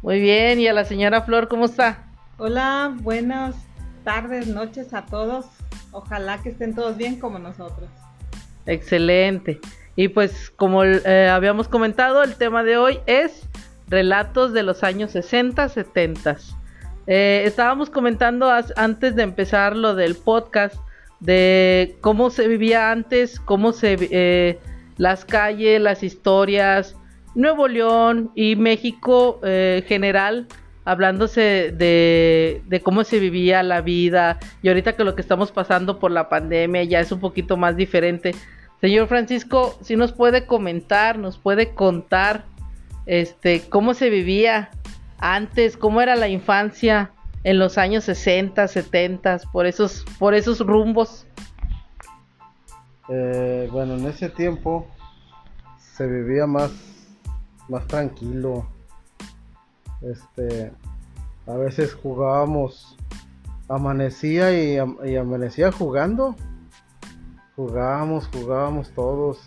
[SPEAKER 1] Muy bien, y a la señora Flor, ¿cómo está?
[SPEAKER 4] Hola, buenas tardes, noches a todos. Ojalá que estén todos bien como nosotros.
[SPEAKER 1] Excelente. Y pues como eh, habíamos comentado, el tema de hoy es relatos de los años 60, 70. Eh, estábamos comentando antes de empezar lo del podcast de cómo se vivía antes, cómo se eh, las calles, las historias, Nuevo León y México eh, general, hablándose de, de, cómo se vivía la vida y ahorita que lo que estamos pasando por la pandemia ya es un poquito más diferente. Señor Francisco, si nos puede comentar, nos puede contar este cómo se vivía antes, cómo era la infancia en los años 60, 70, por esos, por esos rumbos.
[SPEAKER 3] Eh, bueno, en ese tiempo se vivía más más tranquilo. Este, a veces jugábamos, amanecía y, y amanecía jugando. Jugábamos, jugábamos todos.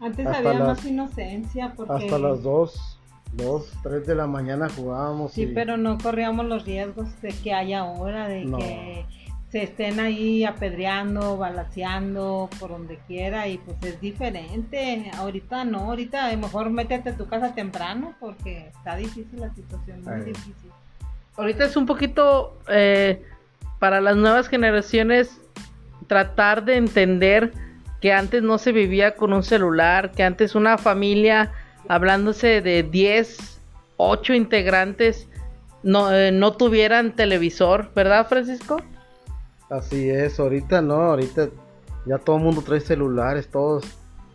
[SPEAKER 4] Antes había más inocencia porque...
[SPEAKER 3] Hasta las 2, 2, 3 de la mañana jugábamos.
[SPEAKER 4] Sí, pero no corríamos los riesgos de que haya ahora, de que se estén ahí apedreando, balaseando por donde quiera y pues es diferente. Ahorita no, ahorita a lo mejor métete a tu casa temprano porque está difícil la situación, muy difícil.
[SPEAKER 1] Ahorita es un poquito eh, para las nuevas generaciones tratar de entender que antes no se vivía con un celular, que antes una familia, hablándose de 10, 8 integrantes, no, eh, no tuvieran televisor, ¿verdad, Francisco?
[SPEAKER 3] Así es, ahorita no, ahorita ya todo el mundo trae celulares, todos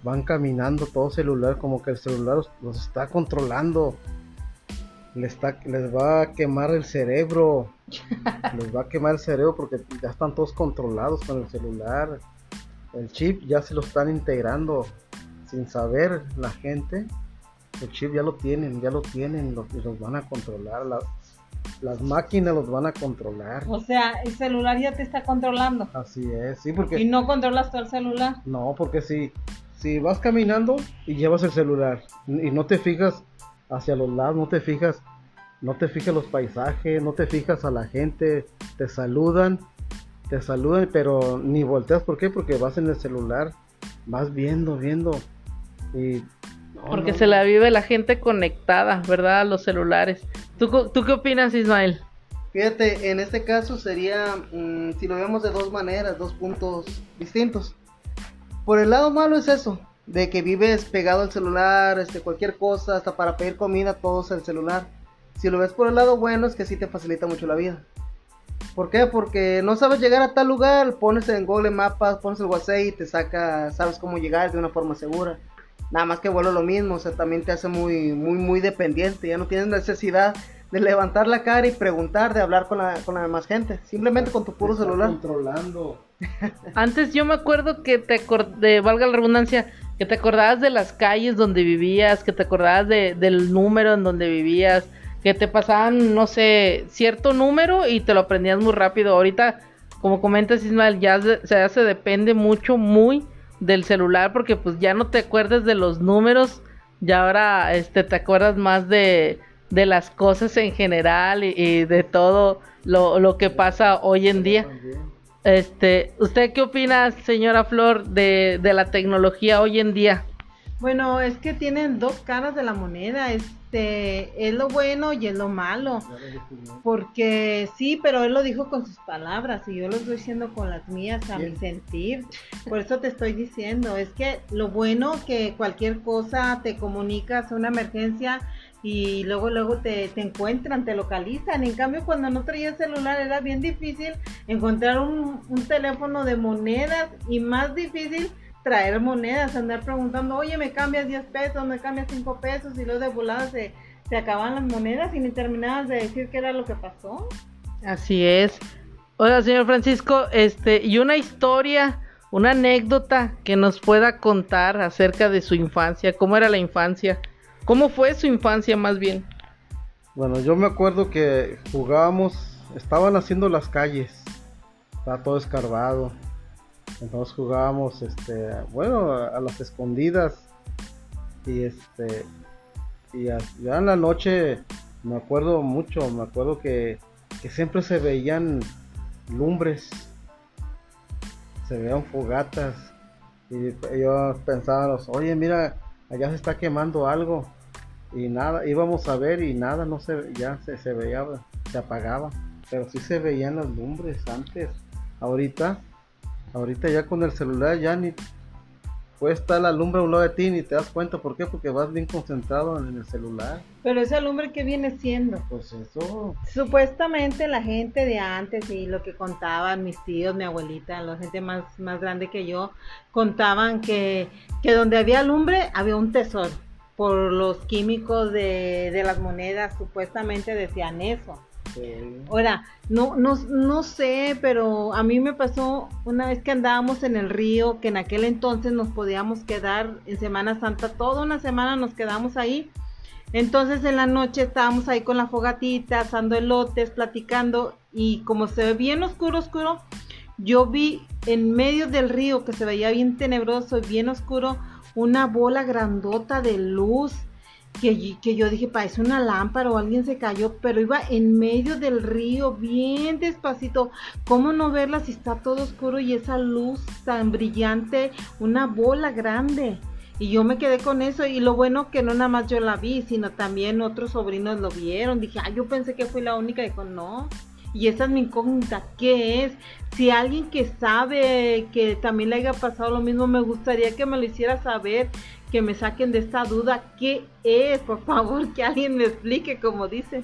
[SPEAKER 3] van caminando, todo celular, como que el celular los, está controlando. Les, está, les va a quemar el cerebro. les va a quemar el cerebro porque ya están todos controlados con el celular el chip ya se lo están integrando sin saber la gente. El chip ya lo tienen, ya lo tienen, los, los van a controlar. Las máquinas los van a controlar.
[SPEAKER 4] O sea, el celular ya te está controlando.
[SPEAKER 3] Así es, sí, porque.
[SPEAKER 4] ¿Y no controlas tú el celular?
[SPEAKER 3] No, porque si, si vas caminando y llevas el celular y no te fijas hacia los lados, no te fijas, no te fijas los paisajes, no te fijas a la gente, te saludan te saludan, pero ni volteas. ¿Por qué? Porque vas en el celular, vas viendo, viendo. Y,
[SPEAKER 1] Porque se la vive la gente conectada, ¿verdad? A los celulares. ¿Tú, ¿Tú qué opinas, Ismael?
[SPEAKER 2] Fíjate, en este caso sería, mm, si lo vemos de dos maneras, dos puntos distintos. Por el lado malo es eso, de que vives pegado al celular, este, cualquier cosa, hasta para pedir comida, todo es el celular. Si lo ves por el lado bueno es que sí te facilita mucho la vida. ¿Por qué? Porque no sabes llegar a tal lugar, pones en Google Mapas, pones el WhatsApp y te saca, sabes cómo llegar de una forma segura. Nada más que vuelo lo mismo, o sea, también te hace muy, muy, muy dependiente. Ya no tienes necesidad de levantar la cara y preguntar, de hablar con la, con la demás gente. Simplemente con tu puro celular.
[SPEAKER 3] Controlando.
[SPEAKER 1] Antes yo me acuerdo que te acordé, valga la redundancia, que te acordabas de las calles donde vivías, que te acordabas de, del número en donde vivías, que te pasaban, no sé, cierto número y te lo aprendías muy rápido. Ahorita, como comentas Ismael, ya se, se depende mucho, muy del celular porque pues ya no te acuerdas de los números, ya ahora este, te acuerdas más de, de las cosas en general y, de todo lo, lo, que pasa hoy en día. Este, ¿Usted qué opina, señora Flor, de, de la tecnología hoy en día?
[SPEAKER 4] Bueno, es que tienen dos caras de la moneda. Es este, es lo bueno y es lo malo. Porque sí, pero él lo dijo con sus palabras y yo lo estoy diciendo con las mías a mi sentir. Por eso te estoy diciendo, es que lo bueno que cualquier cosa te comunicas, una emergencia y luego luego te, te encuentran, te localizan. En cambio, cuando no traía celular era bien difícil encontrar un, un teléfono de monedas y más difícil traer monedas, andar preguntando, oye, me cambias 10 pesos, me cambias 5 pesos, y luego de volada se, se acaban las monedas y ni terminabas de decir qué era lo que pasó.
[SPEAKER 1] Así es. Hola, señor Francisco, este, y una historia, una anécdota que nos pueda contar acerca de su infancia, cómo era la infancia, cómo fue su infancia más bien.
[SPEAKER 3] Bueno, yo me acuerdo que jugábamos, estaban haciendo las calles, estaba todo escarbado, entonces jugábamos, este, bueno, a, las escondidas. Y este, y ya en la noche me acuerdo mucho, me acuerdo que, que siempre se veían lumbres, se veían fogatas. Y yo pensaba, oye, mira, allá se está quemando algo. Y nada, íbamos a ver y nada, no se, ya se, se veía, se apagaba. Pero sí se veían las lumbres antes. Ahorita Ahorita ya con el celular ya ni puede estar la lumbre a un lado de ti ni te das cuenta. ¿Por qué? Porque vas bien concentrado en el celular.
[SPEAKER 4] Pero esa lumbre que viene siendo.
[SPEAKER 3] Pues eso.
[SPEAKER 4] Supuestamente la gente de antes y lo que contaban mis tíos, mi abuelita, la gente más, más grande que yo, contaban que, que donde había lumbre había un tesoro. Por los químicos de, de las monedas, supuestamente decían eso. Ahora, no, no, no sé, pero a mí me pasó una vez que andábamos en el río, que en aquel entonces nos podíamos quedar en Semana Santa, toda una semana nos quedamos ahí. Entonces en la noche estábamos ahí con la fogatita, asando elotes, platicando y como se ve bien oscuro, oscuro, yo vi en medio del río que se veía bien tenebroso y bien oscuro una bola grandota de luz que, yo dije, parece una lámpara o alguien se cayó, pero iba en medio del río, bien despacito. ¿Cómo no verla si está todo oscuro y esa luz tan brillante, una bola grande? Y yo me quedé con eso y lo bueno que no nada más yo la vi, sino también otros sobrinos lo vieron. Dije, ah, yo pensé que fui la única. Dijo, no. Y esa es mi incógnita, ¿qué es? Si alguien que sabe que también le haya pasado lo mismo, me gustaría que me lo hiciera saber, que me saquen de esta duda, ¿qué es? Por favor, que alguien me explique, como dice.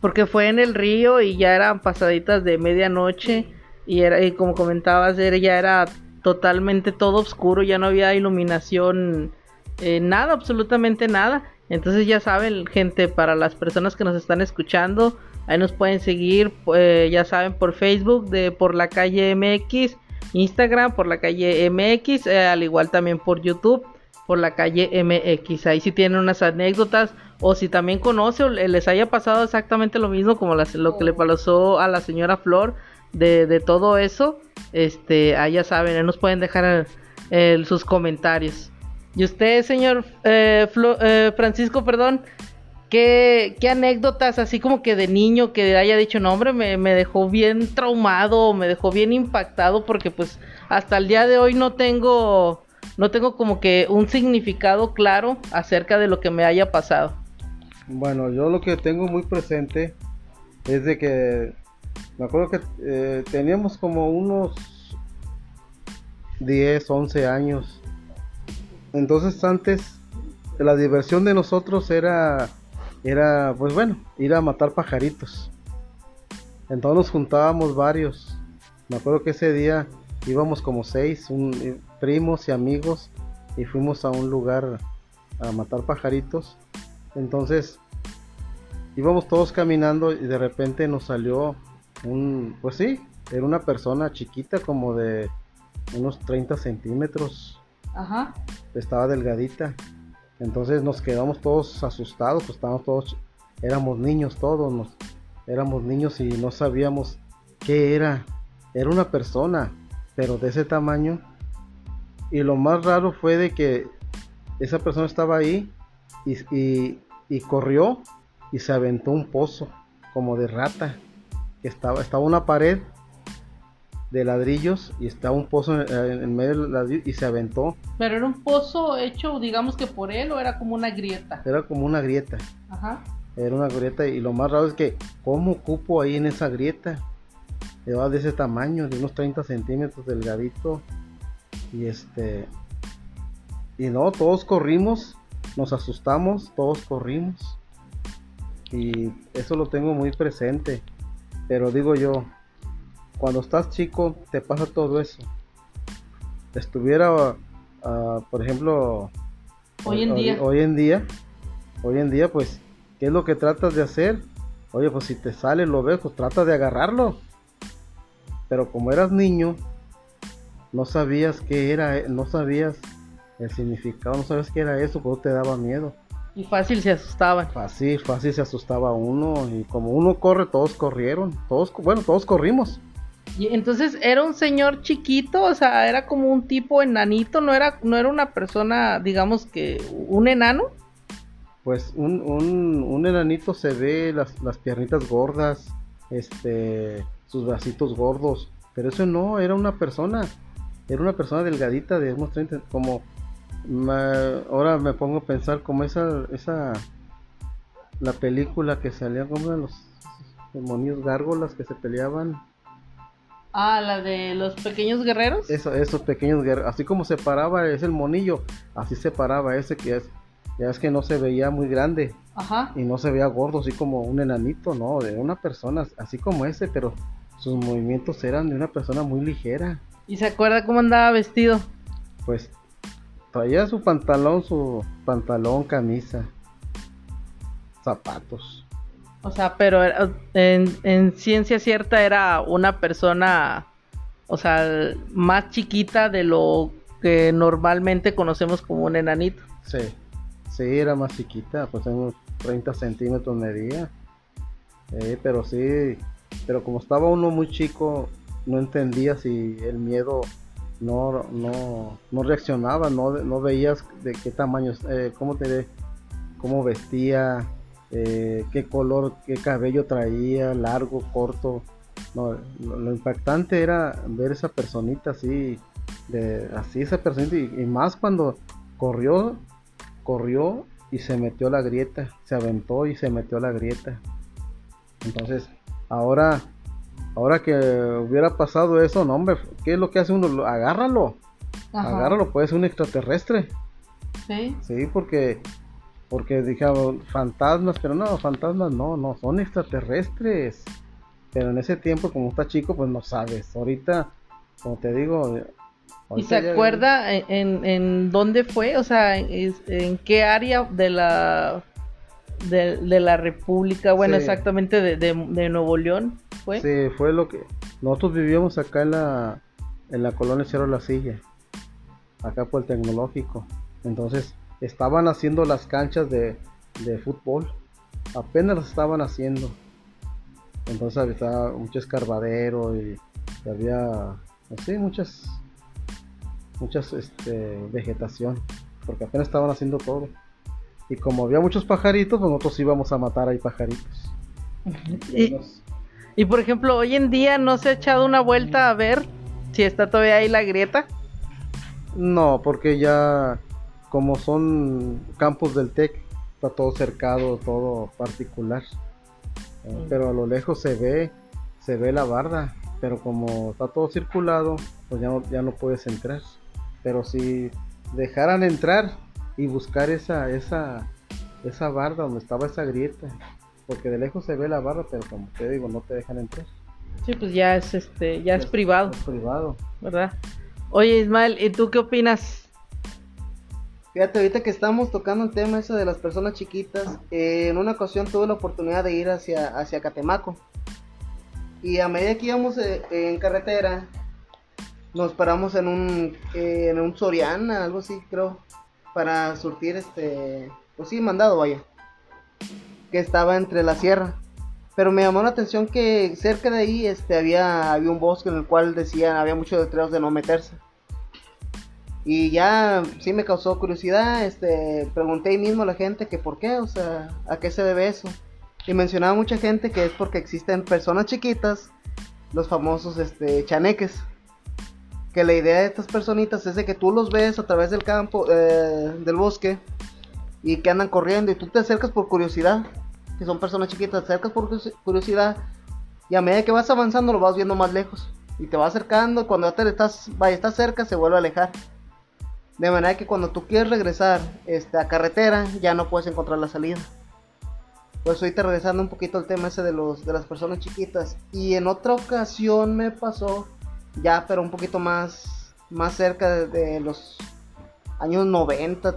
[SPEAKER 1] Porque fue en el río y ya eran pasaditas de medianoche y era y como comentabas, ya era totalmente todo oscuro, ya no había iluminación, eh, nada, absolutamente nada. Entonces ya saben, gente, para las personas que nos están escuchando, Ahí nos pueden seguir, eh, ya saben, por Facebook de por la calle MX, Instagram por la calle MX, eh, al igual también por YouTube por la calle MX. Ahí si tienen unas anécdotas o si también conoce o les haya pasado exactamente lo mismo como lo que le pasó a la señora Flor de, todo eso, este, ahí ya saben, ahí nos pueden dejar sus comentarios. Y usted, señor eh, Francisco, perdón, ¿Qué, anécdotas así como que de niño que haya dicho, no hombre, me, me, dejó bien traumado, me dejó bien impactado porque pues hasta el día de hoy no tengo, no tengo como que un significado claro acerca de lo que me haya pasado.
[SPEAKER 3] Bueno, yo lo que tengo muy presente es de que me acuerdo que eh, teníamos como unos 10, 11 años. Entonces antes la diversión de nosotros era era, pues bueno, ir a matar pajaritos. Entonces nos juntábamos varios. Me acuerdo que ese día íbamos como seis, eh, primos y amigos, y fuimos a un lugar a matar pajaritos. Entonces íbamos todos caminando y de repente nos salió un, pues sí, era una persona chiquita como de unos 30 centímetros.
[SPEAKER 1] Ajá.
[SPEAKER 3] Estaba delgadita. Entonces nos quedamos todos asustados, pues estábamos todos, éramos niños todos, nos, éramos niños y no sabíamos qué era. Era una persona, pero de ese tamaño. Y lo más raro fue de que esa persona estaba ahí y, corrió y se aventó un pozo como de rata. Que estaba, estaba una pared de ladrillos y estaba un pozo en, medio del ladrillo y se aventó.
[SPEAKER 1] Pero era un pozo hecho, digamos que por él o era como una grieta.
[SPEAKER 3] Era como una grieta.
[SPEAKER 1] Ajá.
[SPEAKER 3] Era una grieta y lo más raro es que, ¿cómo cupo ahí en esa grieta? Era de ese tamaño, de unos 30 centímetros delgadito. Y este. Y no, todos corrimos, nos asustamos, todos corrimos. Y eso lo tengo muy presente. Pero digo yo, cuando estás chico te pasa todo eso. Estuviera, ah, por ejemplo,
[SPEAKER 1] hoy en día,
[SPEAKER 3] hoy en día, hoy en día, pues, ¿qué es lo que tratas de hacer? Oye, pues si te sale lo ves, pues trata de agarrarlo. Pero como eras niño, no sabías qué era, no sabías el significado, no sabías qué era eso, pues te daba miedo.
[SPEAKER 1] Y fácil se asustaba.
[SPEAKER 3] Fácil, fácil se asustaba uno. Y como uno corre, todos corrieron. Todos, bueno, todos corrimos.
[SPEAKER 1] Y entonces era un señor chiquito, o sea, era como un tipo enanito, no era, no era una persona, digamos que, un enano.
[SPEAKER 3] Pues un, un, un enanito se ve las, las piernitas gordas, este, sus bracitos gordos, pero eso no, era una persona, era una persona delgadita de unos 30, como, ahora me pongo a pensar como esa, esa, la película que salía como de los demonios gárgolas que se peleaban
[SPEAKER 1] Ah, la de los pequeños guerreros.
[SPEAKER 3] Eso, esos pequeños guerreros. Así como se paraba es el monillo, así se paraba ese que es. Ya es que no se veía muy grande.
[SPEAKER 1] Ajá.
[SPEAKER 3] Y no se veía gordo, así como un enanito, no, de una persona, así como ese, pero sus movimientos eran de una persona muy ligera.
[SPEAKER 1] ¿Y se acuerda cómo andaba vestido?
[SPEAKER 3] Pues traía su pantalón, su pantalón, camisa, zapatos.
[SPEAKER 1] O sea, pero en, ciencia cierta era una persona, o sea, más chiquita de lo que normalmente conocemos como un enanito.
[SPEAKER 3] Sí, sí, era más chiquita, pues 30 centímetros medía. Eh, pero sí, pero como estaba uno muy chico, no entendía si el miedo no, no, no reaccionaba, no, no veías de qué tamaño, eh, cómo te cómo vestía, eh, qué color, qué cabello traía, largo, corto. No, lo, impactante era ver esa personita así, de, así esa personita, y, y, más cuando corrió, corrió y se metió la grieta, se aventó y se metió la grieta. Entonces, ahora Ahora que hubiera pasado eso, no, hombre, ¿qué es lo que hace uno? Agárralo. Agárralo, puede ser un extraterrestre.
[SPEAKER 1] Sí.
[SPEAKER 3] Sí, porque porque dijeron fantasmas, pero no, fantasmas no, no, son extraterrestres. Pero en ese tiempo, como está chico, pues no sabes. Ahorita, como te digo.
[SPEAKER 1] ¿Y se acuerda en, en, dónde fue? O sea, en, en qué área de la de, de la República, bueno, exactamente de, de, Nuevo León, ¿fue?
[SPEAKER 3] Sí, fue lo que... Nosotros vivíamos acá en la, en la colonia Cerro La Silla, acá por el tecnológico. Entonces, estaban haciendo las canchas de, de fútbol, apenas las estaban haciendo. Entonces había mucho escarbadero y, había, así, muchas, muchas, este, vegetación, porque apenas estaban haciendo todo. Y como había muchos pajaritos, pues nosotros íbamos a matar ahí pajaritos.
[SPEAKER 1] Y, por ejemplo, hoy en día no se ha echado una vuelta a ver si está todavía ahí la grieta.
[SPEAKER 3] No, porque ya como son campos del TEC, está todo cercado, todo particular. Eh, mm. Pero a lo lejos se ve, se ve la barda, pero como está todo circulado, pues ya no, ya no puedes entrar. Pero si dejaran entrar, y buscar esa, esa, esa barda donde estaba esa grieta. Porque de lejos se ve la barra, pero como te digo, no te dejan entrar.
[SPEAKER 1] Sí, pues ya es este, ya es, privado.
[SPEAKER 3] Es privado.
[SPEAKER 1] ¿Verdad? Oye Ismael, ¿y tú qué opinas?
[SPEAKER 2] Fíjate, ahorita que estamos tocando el tema ese de las personas chiquitas, eh, en una ocasión tuve la oportunidad de ir hacia, hacia Catemaco. Y a medida que íbamos eh, en carretera, nos paramos en un, eh, en un Soriana, algo así creo para surtir este, pues sí, mandado vaya, que estaba entre la sierra. Pero me llamó la atención que cerca de ahí este, había, había un bosque en el cual decían, había muchos letreros de no meterse. Y ya sí me causó curiosidad, este, pregunté ahí mismo a la gente que por qué, o sea, a qué se debe eso. Y mencionaba mucha gente que es porque existen personas chiquitas, los famosos este, chaneques que la idea de estas personitas es de que tú los ves a través del campo, eh, del bosque, y que andan corriendo, y tú te acercas por curiosidad, que son personas chiquitas, te acercas por curiosidad, y a medida que vas avanzando lo vas viendo más lejos, y te va acercando, cuando ya te estás, vaya, estás cerca, se vuelve a alejar. De manera que cuando tú quieres regresar este, a carretera, ya no puedes encontrar la salida. Pues ahorita regresando un poquito al tema ese de, los, de las personas chiquitas. Y en otra ocasión me pasó ya pero un poquito más, más cerca de, los años 90,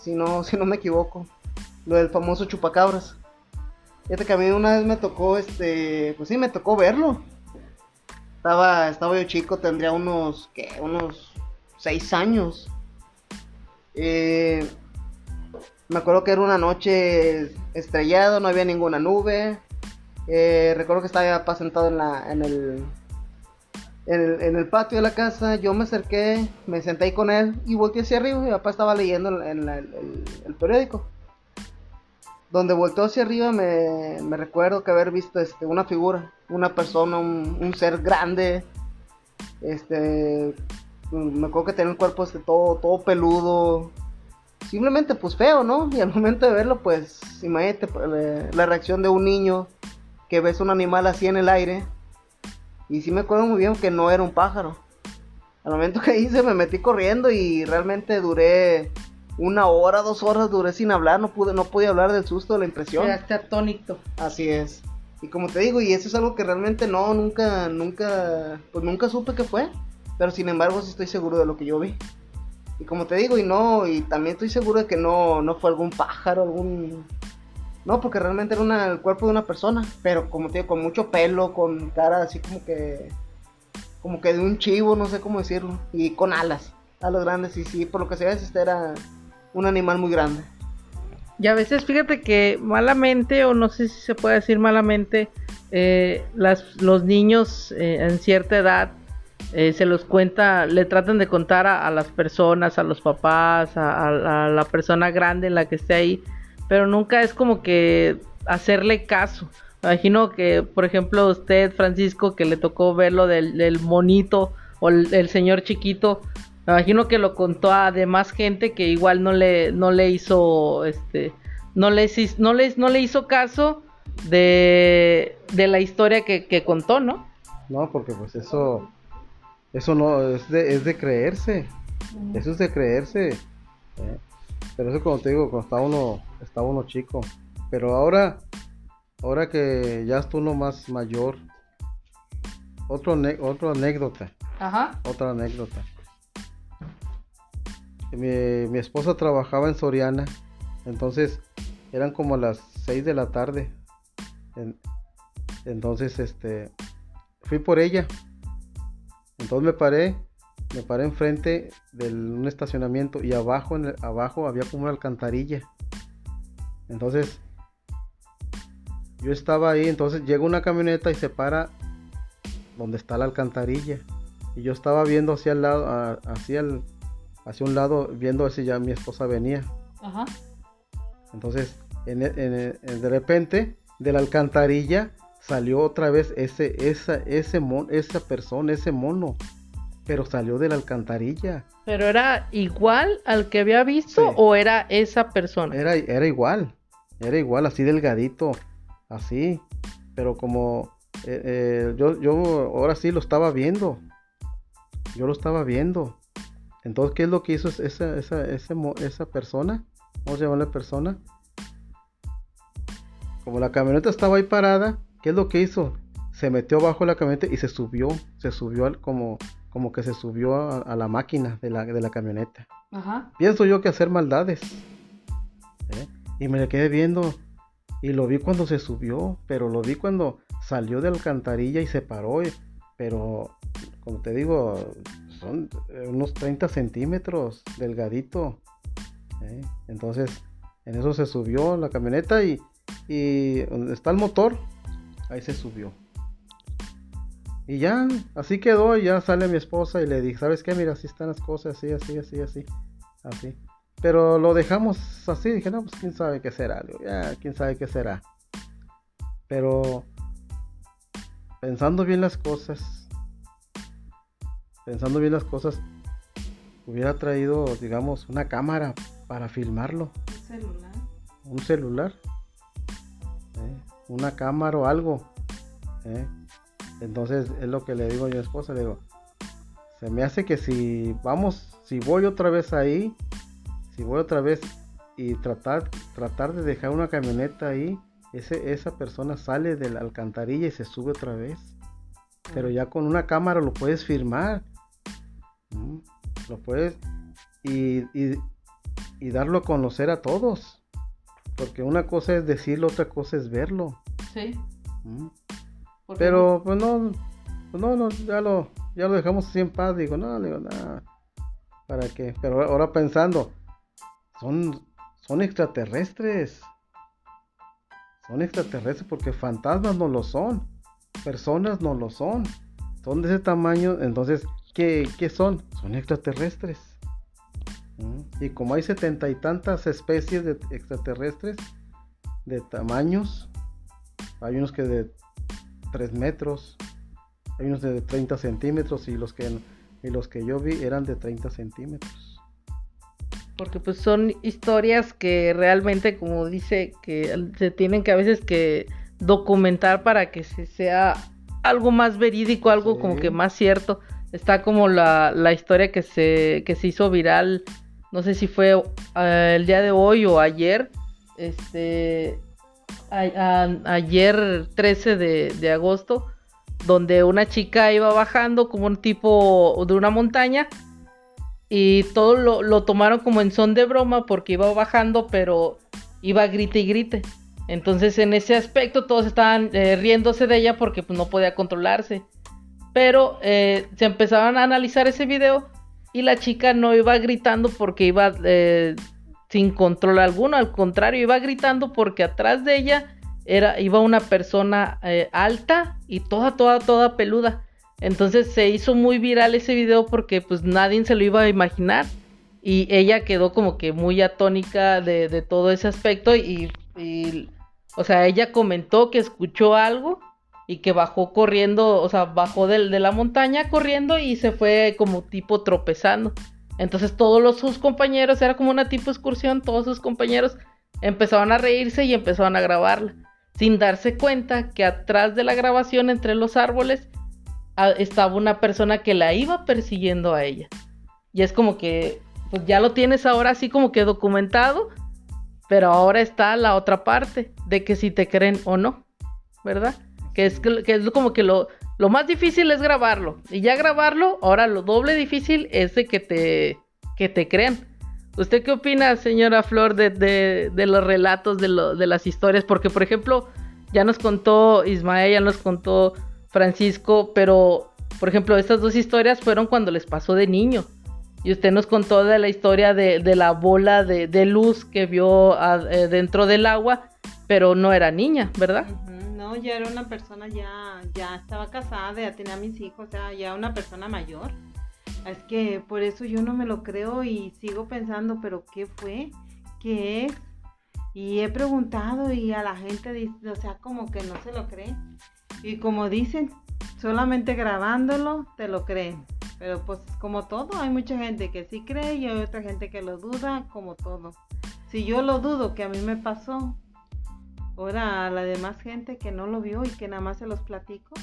[SPEAKER 2] si, no, si no me equivoco, lo del famoso chupacabras. Fíjate que a mí una vez me tocó, este, pues sí, me tocó verlo. Estaba, estaba yo chico, tendría unos, ¿qué? Unos 6 años. Eh, me acuerdo que era una noche estrellada, no había ninguna nube. Eh, recuerdo que estaba sentado en, la, en, el, en el, patio de la casa, yo me acerqué, me senté ahí con él y volteé hacia arriba. Mi papá estaba leyendo en el, periódico. Donde volteó hacia arriba me, recuerdo que haber visto este, una figura, una persona, un, ser grande. Este, me acuerdo que tenía el cuerpo este, todo, todo peludo. Simplemente pues feo, ¿no? Y al momento de verlo pues imagínate pues, la reacción de un niño que ves un animal así en el aire y sí me acuerdo muy bien que no era un pájaro. Al momento que hice me metí corriendo y realmente duré una hora, dos horas duré sin hablar, no pude, no pude hablar del susto, de la impresión.
[SPEAKER 1] Quedaste atónito.
[SPEAKER 2] Así es. Y como te digo, y eso es algo que realmente no, nunca, nunca, pues nunca supe qué fue. Pero sin embargo sí estoy seguro de lo que yo vi. Y como te digo, y no, y también estoy seguro de que no, no fue algún pájaro, algún no, porque realmente era el cuerpo de una persona, pero como te digo, con mucho pelo, con cara así como que como que de un chivo, no sé cómo decirlo, y con alas, alas grandes, y sí, por lo que se ve, este era un animal muy grande.
[SPEAKER 1] Y a veces, fíjate que malamente, o no sé si se puede decir malamente, eh, las, los niños eh, en cierta edad eh, se los cuenta, le tratan de contar a, las personas, a los papás, a, la persona grande en la que esté ahí, pero nunca es como que hacerle caso. Imagino que, por ejemplo, usted, Francisco, que le tocó ver lo del, monito o el, señor chiquito, me imagino que lo contó a demás gente que igual no le, no le hizo, este, no le, no no le hizo caso de, la historia que, contó, ¿no?
[SPEAKER 3] No, porque pues eso, eso no, es de, es de creerse, eso es de creerse. ¿eh? Pero eso como te digo, cuando está uno, está uno chico. Pero ahora, ahora que ya está uno más mayor, otro otra anécdota.
[SPEAKER 1] Ajá.
[SPEAKER 3] Otra anécdota. Mi, mi, esposa trabajaba en Soriana, entonces eran como las 6 de la tarde. entonces, este, fui por ella. Entonces me paré, me paré enfrente de un estacionamiento y abajo, en abajo había como una alcantarilla. Entonces yo estaba ahí, entonces llega una camioneta y se para donde está la alcantarilla. Y yo estaba viendo hacia el lado, hacia, el, hacia un lado, viendo si ya mi esposa venía. Ajá. Entonces, en, de repente, de la alcantarilla salió otra vez ese, esa, ese esa persona, ese mono. Pero salió de la alcantarilla.
[SPEAKER 1] ¿Pero era igual al que había visto o era esa persona?
[SPEAKER 3] Era, era igual, era igual, así delgadito así, pero como eh, eh, yo, yo ahora sí lo estaba viendo, yo lo estaba viendo. Entonces, ¿qué es lo que hizo esa, esa, esa persona? Vamos a llamarle persona. Como la camioneta estaba ahí parada, ¿qué es lo que hizo? Se metió bajo la camioneta y se subió, se subió al, como, como que se subió a, la máquina de la, de la camioneta. Pienso yo que hacer maldades. ¿eh? Y me le quedé viendo y lo vi cuando se subió, pero lo vi cuando salió de la alcantarilla y se paró. Pero, como te digo, son eh, unos 30 centímetros delgadito. ¿eh? Entonces, en eso se subió la camioneta y, y está el motor, ahí se subió. Y ya, así quedó, y ya sale mi esposa y le dije, ¿sabes qué? Mira, así están las cosas, así, así, así, así, así. Pero lo dejamos así, dije, no, pues quién sabe qué será, ya, quién sabe qué será. Pero pensando bien las cosas, pensando bien las cosas, hubiera traído, digamos, una cámara para filmarlo.
[SPEAKER 1] Un celular.
[SPEAKER 3] Un celular. ¿eh? Una cámara o algo. ¿eh? Entonces es lo que le digo a mi esposa, le digo, se me hace que si vamos, si voy otra vez ahí, si voy otra vez y tratar, tratar de dejar una camioneta ahí, ese, esa persona sale de la alcantarilla y se sube otra vez. Pero ya con una cámara lo puedes firmar. Lo puedes y, y, darlo a conocer a todos. Porque una cosa es decirlo, otra cosa es verlo.
[SPEAKER 1] Sí.
[SPEAKER 3] Pero pues no, pues no, no, ya lo, ya lo dejamos así en paz. Digo, no, digo, nada. ¿Para qué? Pero ahora pensando, son, son extraterrestres. Son extraterrestres porque fantasmas no lo son. Personas no lo son. Son de ese tamaño. Entonces, ¿qué, son? Son extraterrestres. Y como hay setenta y tantas especies de extraterrestres de tamaños, hay unos que de 3 metros, hay unos de 30 centímetros y los que, y los que yo vi eran de 30 centímetros
[SPEAKER 1] porque pues son historias que realmente como dice que se tienen que a veces que documentar para que se sea algo más verídico, algo como que más cierto. Está como la, la historia que se, que se hizo viral, no sé si fue eh, el día de hoy o ayer, este, ayer 13 de, agosto, donde una chica iba bajando como un tipo de una montaña y todo lo, tomaron como en son de broma porque iba bajando, pero iba grite y grite. Entonces en ese aspecto todos estaban eh, riéndose de ella porque pues, no podía controlarse. Pero eh, se empezaron a analizar ese video y la chica no iba gritando porque iba eh, sin control alguno, al contrario, iba gritando porque atrás de ella era, iba una persona eh, alta y toda, toda, toda peluda. Entonces se hizo muy viral ese video porque pues nadie se lo iba a imaginar y ella quedó como que muy atónica de, todo ese aspecto y, y, o sea, ella comentó que escuchó algo y que bajó corriendo, o sea, bajó de, la montaña corriendo y se fue como tipo tropezando. Entonces todos los, sus compañeros, era como una tipo excursión, todos sus compañeros empezaron a reírse y empezaron a grabarla, sin darse cuenta que atrás de la grabación entre los árboles estaba una persona que la iba persiguiendo a ella. Y es como que, pues ya lo tienes ahora así como que documentado, pero ahora está la otra parte de que si te creen o no, ¿verdad? Que es, que es como que lo, lo más difícil es grabarlo. Y ya grabarlo, ahora lo doble difícil es de que te, que te crean. ¿Usted qué opina, señora Flor, de, de, de los relatos, de, lo, de las historias? Porque, por ejemplo, ya nos contó Ismael, ya nos contó Francisco, pero por ejemplo, estas dos historias fueron cuando les pasó de niño. Y usted nos contó de la historia de, de la bola de, de, luz que vio eh, dentro del agua, pero no era niña, ¿verdad?
[SPEAKER 4] No, ya era una persona, ya, ya estaba casada, ya tenía mis hijos, o sea, ya una persona mayor. Es que por eso yo no me lo creo y sigo pensando, pero ¿qué fue? ¿Qué es? Y he preguntado y a la gente dice, o sea, como que no se lo cree. Y como dicen, solamente grabándolo te lo creen. Pero pues como todo, hay mucha gente que sí cree y hay otra gente que lo duda, como todo. Si yo lo dudo que a mí me pasó, ahora a la demás gente que no lo vio y que nada más se los platico.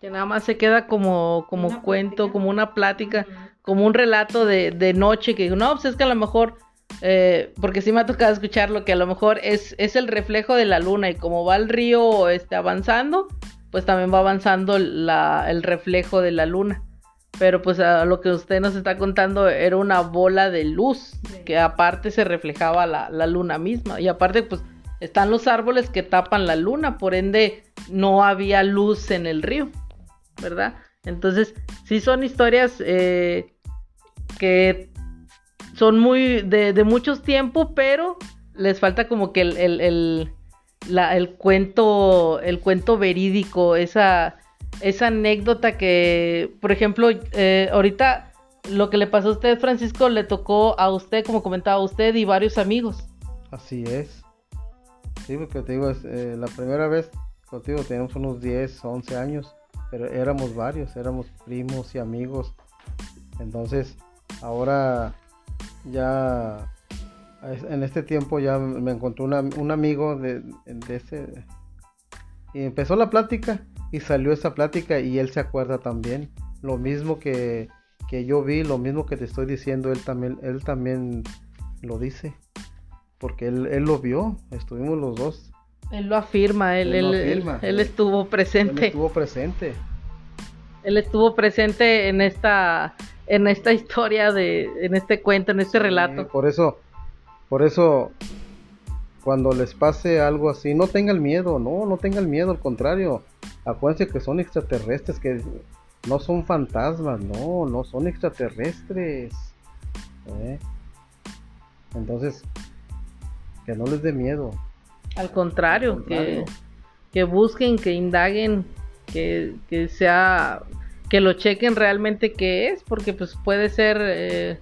[SPEAKER 1] Que nada más se queda como, como una cuento, plática. como una plática, uh -huh. como un relato de, de noche que no, pues es que a lo mejor eh, porque sí me ha tocado escucharlo, que a lo mejor es, es el reflejo de la luna y como va el río este, avanzando, pues también va avanzando la, el reflejo de la luna. Pero pues a lo que usted nos está contando era una bola de luz, sí. que aparte se reflejaba la, la, luna misma. Y aparte pues están los árboles que tapan la luna, por ende no había luz en el río, ¿verdad? Entonces sí son historias eh, que son muy de, de muchos tiempos, pero les falta como que el, el, la, el cuento, el cuento verídico, esa, esa anécdota que, por ejemplo, eh, ahorita lo que le pasó a usted, Francisco, le tocó a usted, como comentaba usted, y varios amigos.
[SPEAKER 3] Así es. Sí, porque te digo, es, eh, la primera vez contigo teníamos unos 10, 11 años, pero éramos varios, éramos primos y amigos. Entonces, ahora ya en este tiempo ya me encontró una, un amigo de, de ese y empezó la plática y salió esa plática y él se acuerda también lo mismo que, que yo vi lo mismo que te estoy diciendo él también él también lo dice porque él, él lo vio estuvimos los dos.
[SPEAKER 1] Él lo afirma él, él, él, afirma. él, él estuvo presente.
[SPEAKER 3] Él estuvo presente.
[SPEAKER 1] Él estuvo presente en esta en esta historia de en este cuento en este relato.
[SPEAKER 3] sí, por eso por eso cuando les pase algo así no tengan miedo no no tengan miedo al contrario. Acuérdense que son extraterrestres que no son fantasmas no no son extraterrestres ¿eh? entonces que no les dé miedo
[SPEAKER 1] al contrario, al contrario. Que, que busquen que indaguen que, que sea que lo chequen realmente qué es, porque pues puede ser, eh,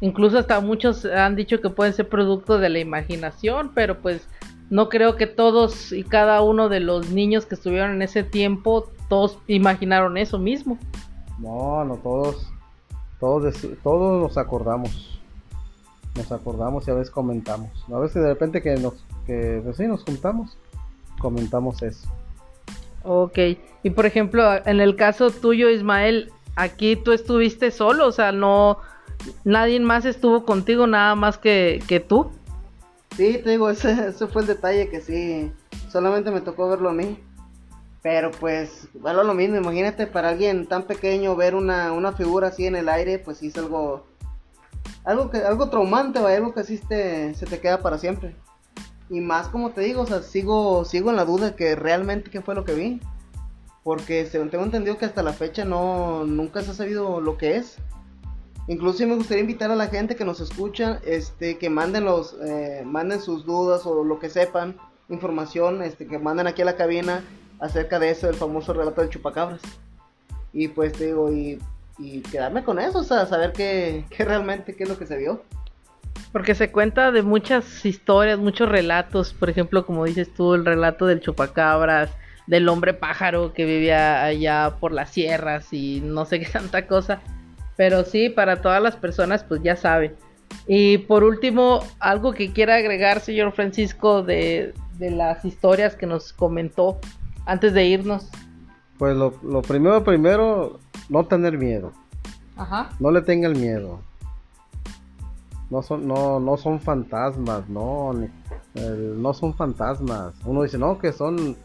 [SPEAKER 1] incluso hasta muchos han dicho que pueden ser producto de la imaginación, pero pues no creo que todos y cada uno de los niños que estuvieron en ese tiempo, todos imaginaron eso mismo.
[SPEAKER 3] No, no todos, todos, todos nos acordamos, nos acordamos y a veces comentamos, a veces de repente que nos, que pues sí, nos juntamos, comentamos eso.
[SPEAKER 1] Ok, y por ejemplo, en el caso tuyo, Ismael, aquí tú estuviste solo, o sea, no, nadie más estuvo contigo, nada más que, que tú.
[SPEAKER 2] Sí, te digo, ese, ese fue el detalle que sí, solamente me tocó verlo a mí. Pero pues, bueno, lo mismo, imagínate para alguien tan pequeño ver una, una figura así en el aire, pues sí es algo, algo que, algo traumante, ¿va? algo que así te, se te queda para siempre. Y más como te digo, o sea, sigo, sigo en la duda de que realmente qué fue lo que vi. Porque según tengo entendido que hasta la fecha no, nunca se ha sabido lo que es. Incluso me gustaría invitar a la gente que nos escucha, este, que manden los, eh, manden sus dudas o lo que sepan, información, este, que manden aquí a la cabina acerca de eso, el famoso relato del chupacabras. Y pues te digo, y, y quedarme con eso, o sea, saber qué, qué realmente, qué es lo que se vio.
[SPEAKER 1] Porque se cuenta de muchas historias, muchos relatos, por ejemplo, como dices tú, el relato del chupacabras, del hombre pájaro que vivía allá por las sierras y no sé qué tanta cosa. Pero sí, para todas las personas, pues ya saben. Y por último, algo que quiera agregar, señor Francisco, de, de las historias que nos comentó antes de irnos.
[SPEAKER 3] Pues lo, lo primero, primero, no tener miedo.
[SPEAKER 1] Ajá.
[SPEAKER 3] No le tenga el miedo. No son, no, no son fantasmas, no, ni- el- no son fantasmas. Uno dice, no, que son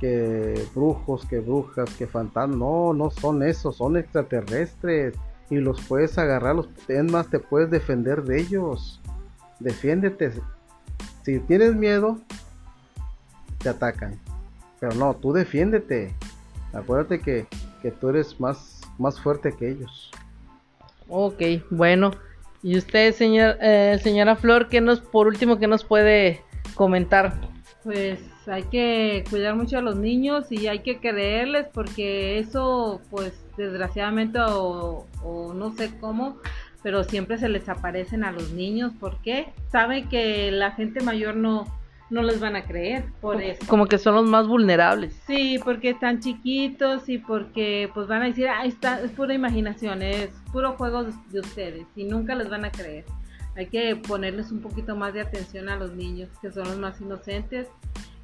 [SPEAKER 3] que brujos, que brujas, que fantasmas. No, no son esos, son extraterrestres. Y los puedes agarrar, los, es más, te puedes defender de ellos. Defiéndete. Si tienes miedo, te atacan. Pero no, tú defiéndete. Acuérdate que, que tú eres más, más fuerte que ellos.
[SPEAKER 1] Ok, bueno. Y usted, señor, eh, señora Flor, ¿qué nos, por último, qué nos puede comentar?
[SPEAKER 4] Pues hay que cuidar mucho a los niños y hay que creerles porque eso, pues desgraciadamente o, o no sé cómo, pero siempre se les aparecen a los niños. ¿Por qué? Saben que la gente mayor no, no les van a creer por eso.
[SPEAKER 1] Como que son los más vulnerables.
[SPEAKER 4] Sí, porque están chiquitos y porque pues van a decir, ah, está, es pura imaginación, es puro juego de, de ustedes y nunca les van a creer. Hay que ponerles un poquito más de atención a los niños, que son los más inocentes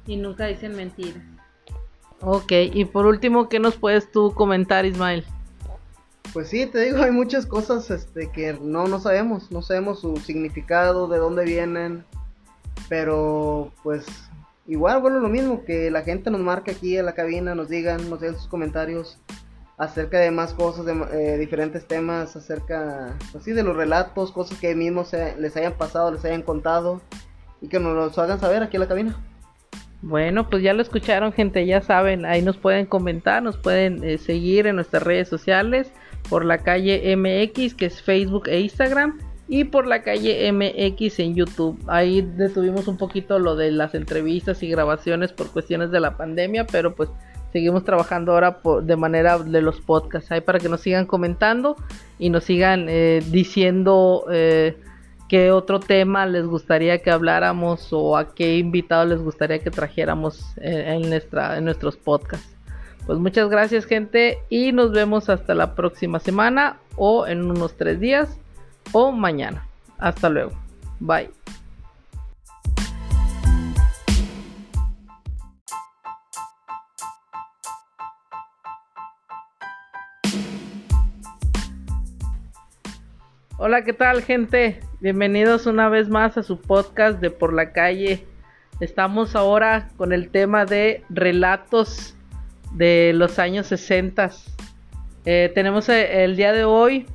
[SPEAKER 4] y nunca dicen mentiras.
[SPEAKER 1] Ok, y por último, ¿qué nos puedes tú comentar, Ismael?
[SPEAKER 2] Pues sí, te digo, hay muchas cosas este, que no, no sabemos, no sabemos su significado, de dónde vienen, pero pues igual, bueno, lo mismo, que la gente nos marque aquí en la cabina, nos digan, nos den sus comentarios acerca de más cosas, de eh, diferentes temas, acerca, pues sí, de los relatos, cosas que mismos se- les hayan pasado, les hayan contado, y que nos los hagan saber aquí en la cabina.
[SPEAKER 1] Bueno, pues ya lo escucharon, gente, ya saben, ahí nos pueden comentar, nos pueden eh, seguir en nuestras redes sociales por la calle MX, que es Facebook e Instagram, y por la calle MX en YouTube. Ahí detuvimos un poquito lo de las entrevistas y grabaciones por cuestiones de la pandemia, pero pues seguimos trabajando ahora de manera de los podcasts, ahí para que nos sigan comentando y nos sigan eh, diciendo eh, qué otro tema les gustaría que habláramos o a qué invitado les gustaría que trajéramos eh, en, nuestra, en nuestros podcasts. Pues muchas gracias gente y nos vemos hasta la próxima semana o en unos tres días o mañana. Hasta luego. Bye. Hola, ¿qué tal gente? Bienvenidos una vez más a su podcast de Por la Calle. Estamos ahora con el tema de relatos de los años 60. Eh, tenemos eh, el día de hoy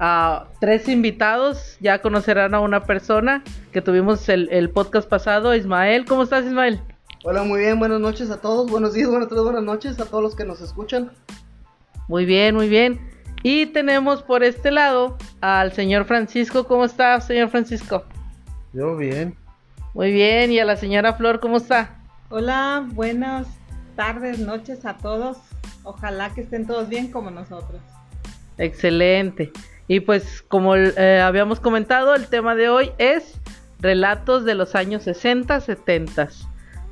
[SPEAKER 1] a tres invitados. Ya conocerán a una persona que tuvimos el, el podcast pasado. Ismael, ¿cómo estás Ismael?
[SPEAKER 2] Hola, muy bien, buenas noches a todos, buenos días, buenas tardes, buenas noches a todos los que nos escuchan.
[SPEAKER 1] Muy bien, muy bien. Y tenemos por este lado al señor Francisco. ¿Cómo está, señor Francisco?
[SPEAKER 3] Yo bien.
[SPEAKER 1] Muy bien. ¿Y a la señora Flor, cómo está?
[SPEAKER 4] Hola, buenas tardes, noches a todos. Ojalá que estén todos bien como nosotros.
[SPEAKER 1] Excelente. Y pues como eh, habíamos comentado, el tema de hoy es relatos de los años 60, 70.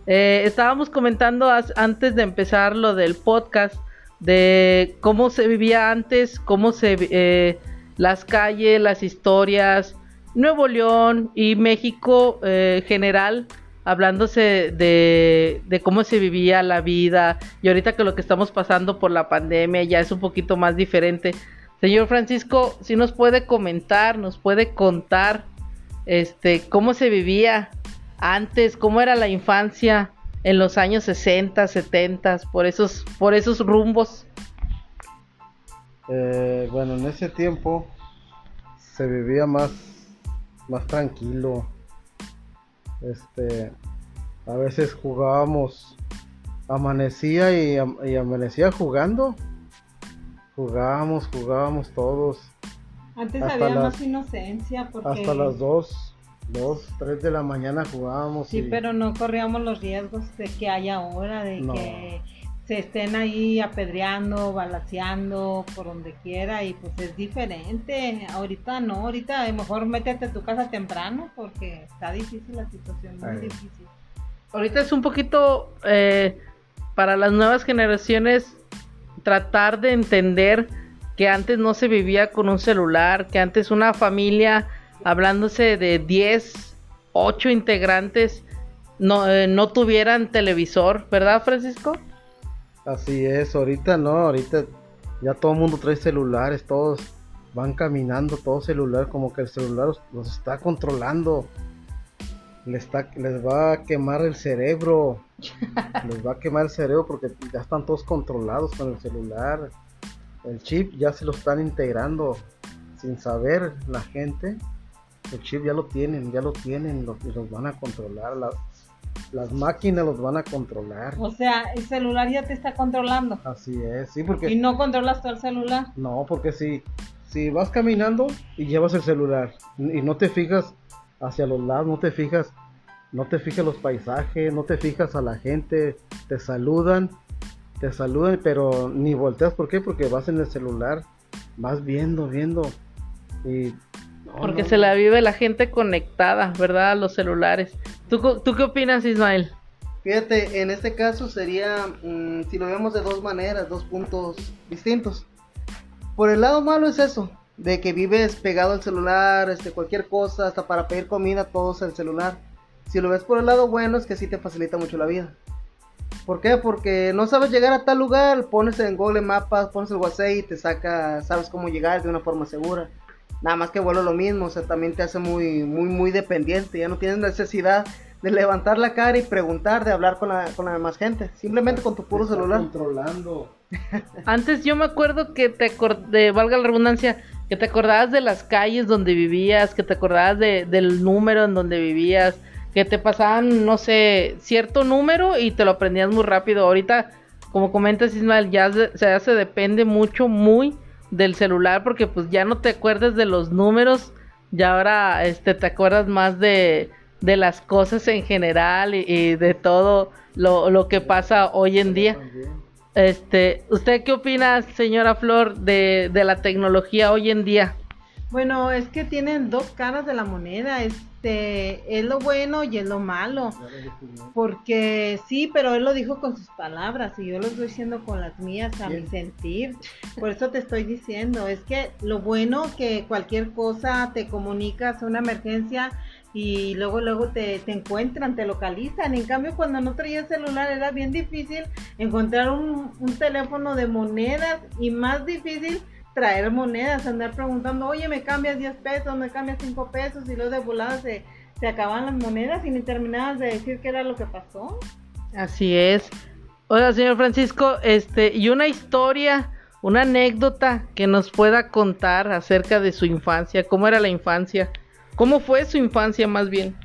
[SPEAKER 1] Eh, estábamos comentando antes de empezar lo del podcast de cómo se vivía antes, cómo se eh, las calles, las historias, Nuevo León y México eh, general, hablándose de, de cómo se vivía la vida y ahorita que lo que estamos pasando por la pandemia ya es un poquito más diferente. Señor Francisco, si nos puede comentar, nos puede contar este cómo se vivía antes, cómo era la infancia en los años 60, 70, por esos por esos rumbos.
[SPEAKER 3] Eh, bueno, en ese tiempo se vivía más, más tranquilo. Este, a veces jugábamos, amanecía y, am- y amanecía jugando. Jugábamos, jugábamos todos.
[SPEAKER 4] Antes
[SPEAKER 3] Hasta
[SPEAKER 4] había
[SPEAKER 3] las-
[SPEAKER 4] más inocencia porque...
[SPEAKER 3] Hasta las 2, 2, 3 de la mañana jugábamos.
[SPEAKER 4] Sí,
[SPEAKER 3] y
[SPEAKER 4] pero no corríamos los riesgos de que hay ahora, de
[SPEAKER 3] No.
[SPEAKER 4] que se estén ahí apedreando, balaceando por donde quiera y pues es diferente. Ahorita no, ahorita a lo mejor métete a tu casa temprano porque está difícil la situación, muy difícil.
[SPEAKER 1] Ahorita es un poquito eh, para las nuevas generaciones tratar de entender que antes no se vivía con un celular, que antes una familia, hablándose de 10, 8 integrantes, no, eh, no tuvieran televisor, ¿verdad, Francisco?
[SPEAKER 3] Así es, ahorita no, ahorita ya todo el mundo trae celulares, todos van caminando, todo celular, como que el celular los, los está controlando. Les, está, les va a quemar el cerebro, les va a quemar el cerebro porque ya están todos controlados con el celular. El chip ya se lo están integrando sin saber la gente. El chip ya lo tienen, ya lo tienen lo- y los van a controlar. Las, las máquinas los van a controlar.
[SPEAKER 4] O sea, el celular ya te está controlando
[SPEAKER 3] Así es, sí,
[SPEAKER 4] y
[SPEAKER 3] porque
[SPEAKER 4] no controlas tú el celular.
[SPEAKER 3] no, porque si si vas caminando y llevas el celular y no te fijas hacia los lados, no te fijas, no te fijas los paisajes, no te fijas a la gente, te saludan, te saludan, pero ni volteas, ¿por qué? Porque vas en el celular, vas viendo, viendo y no,
[SPEAKER 1] Porque
[SPEAKER 3] no,
[SPEAKER 1] se la vive la gente conectada, ¿verdad? A los celulares. ¿Tú, co- ¿Tú qué opinas, Ismael?
[SPEAKER 2] Fíjate, en este caso sería, mm, si lo vemos de dos maneras, dos puntos distintos. Por el lado malo es eso, de que vives pegado al celular, este, cualquier cosa, hasta para pedir comida, todo es el celular. Si lo ves por el lado bueno es que sí te facilita mucho la vida. ¿Por qué? Porque no sabes llegar a tal lugar, pones en Google Mapas, pones el WhatsApp y te saca, sabes cómo llegar de una forma segura. Nada más que vuelo lo mismo, o sea, también te hace muy, muy, muy dependiente. Ya no tienes necesidad de levantar la cara y preguntar, de hablar con la, con la demás gente. Simplemente con tu puro
[SPEAKER 3] te está
[SPEAKER 2] celular.
[SPEAKER 3] controlando.
[SPEAKER 1] Antes yo me acuerdo que te acordé, valga la redundancia, que te acordabas de las calles donde vivías, que te acordabas de, del número en donde vivías, que te pasaban, no sé, cierto número y te lo aprendías muy rápido. Ahorita, como comentas Ismael, ya se, depende mucho, muy del celular, porque pues ya no te acuerdas de los números, ya ahora este, te acuerdas más de, de las cosas en general y, y de todo lo, lo que pasa hoy en día. Este, ¿usted qué opina, señora Flor, de, de la tecnología hoy en día?
[SPEAKER 4] Bueno, es que tienen dos caras de la moneda, este, es lo bueno y es lo malo, porque sí, pero él lo dijo con sus palabras y yo lo estoy diciendo con las mías a mi sentir, por eso te estoy diciendo, es que lo bueno que cualquier cosa te comunicas una emergencia y luego luego te, te encuentran, te localizan, en cambio cuando no traías celular era bien difícil encontrar un, un teléfono de monedas y más difícil traer monedas, andar preguntando, oye, me cambias 10 pesos, me cambias 5 pesos, y luego de volada se, se acaban las monedas y ni terminabas de decir qué era lo que pasó.
[SPEAKER 1] Así es. Oiga, señor Francisco, este, y una historia, una anécdota que nos pueda contar acerca de su infancia, cómo era la infancia, cómo fue su infancia más bien.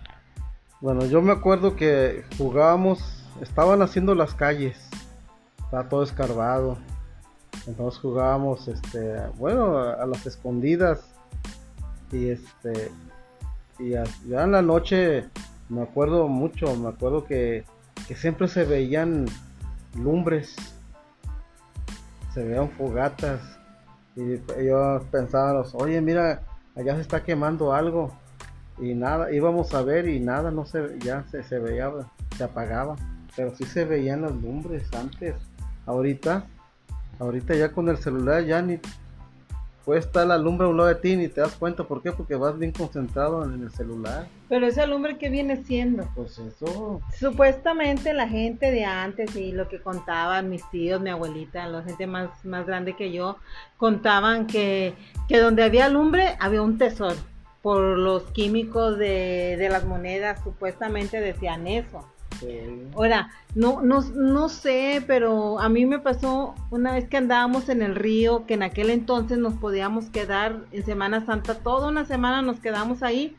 [SPEAKER 3] Bueno, yo me acuerdo que jugábamos, estaban haciendo las calles, estaba todo escarbado. Entonces jugábamos, este, bueno, a, las escondidas. Y este, y ya en la noche me acuerdo mucho, me acuerdo que, que siempre se veían lumbres, se veían fogatas. Y yo pensaba, oye, mira, allá se está quemando algo y nada, íbamos a ver y nada, no se, ya se, se veía, se apagaba, pero sí se veían las lumbres antes, ahorita, ahorita ya con el celular ya ni puede estar la lumbre a un lado de ti ni te das cuenta, ¿por qué? Porque vas bien concentrado en el celular,
[SPEAKER 4] Pero ese lumbre que viene siendo.
[SPEAKER 3] pues eso,
[SPEAKER 4] Supuestamente la gente de antes y lo que contaban mis tíos, mi abuelita, la gente más, más grande que yo, contaban que, que donde había lumbre había un tesoro. Por los químicos de, de las monedas, supuestamente decían eso.
[SPEAKER 3] eh,
[SPEAKER 4] Ahora, no, no, no sé, pero a mí me pasó una vez que andábamos en el río, que en aquel entonces nos podíamos quedar en Semana Santa, toda una semana nos quedamos ahí.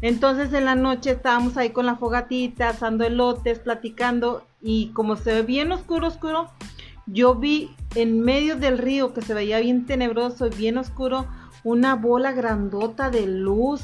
[SPEAKER 4] Entonces en la noche estábamos ahí con la fogatita, asando elotes, platicando, y como se ve bien oscuro, oscuro, yo vi en medio del río que se veía bien tenebroso y bien oscuro una bola grandota de luz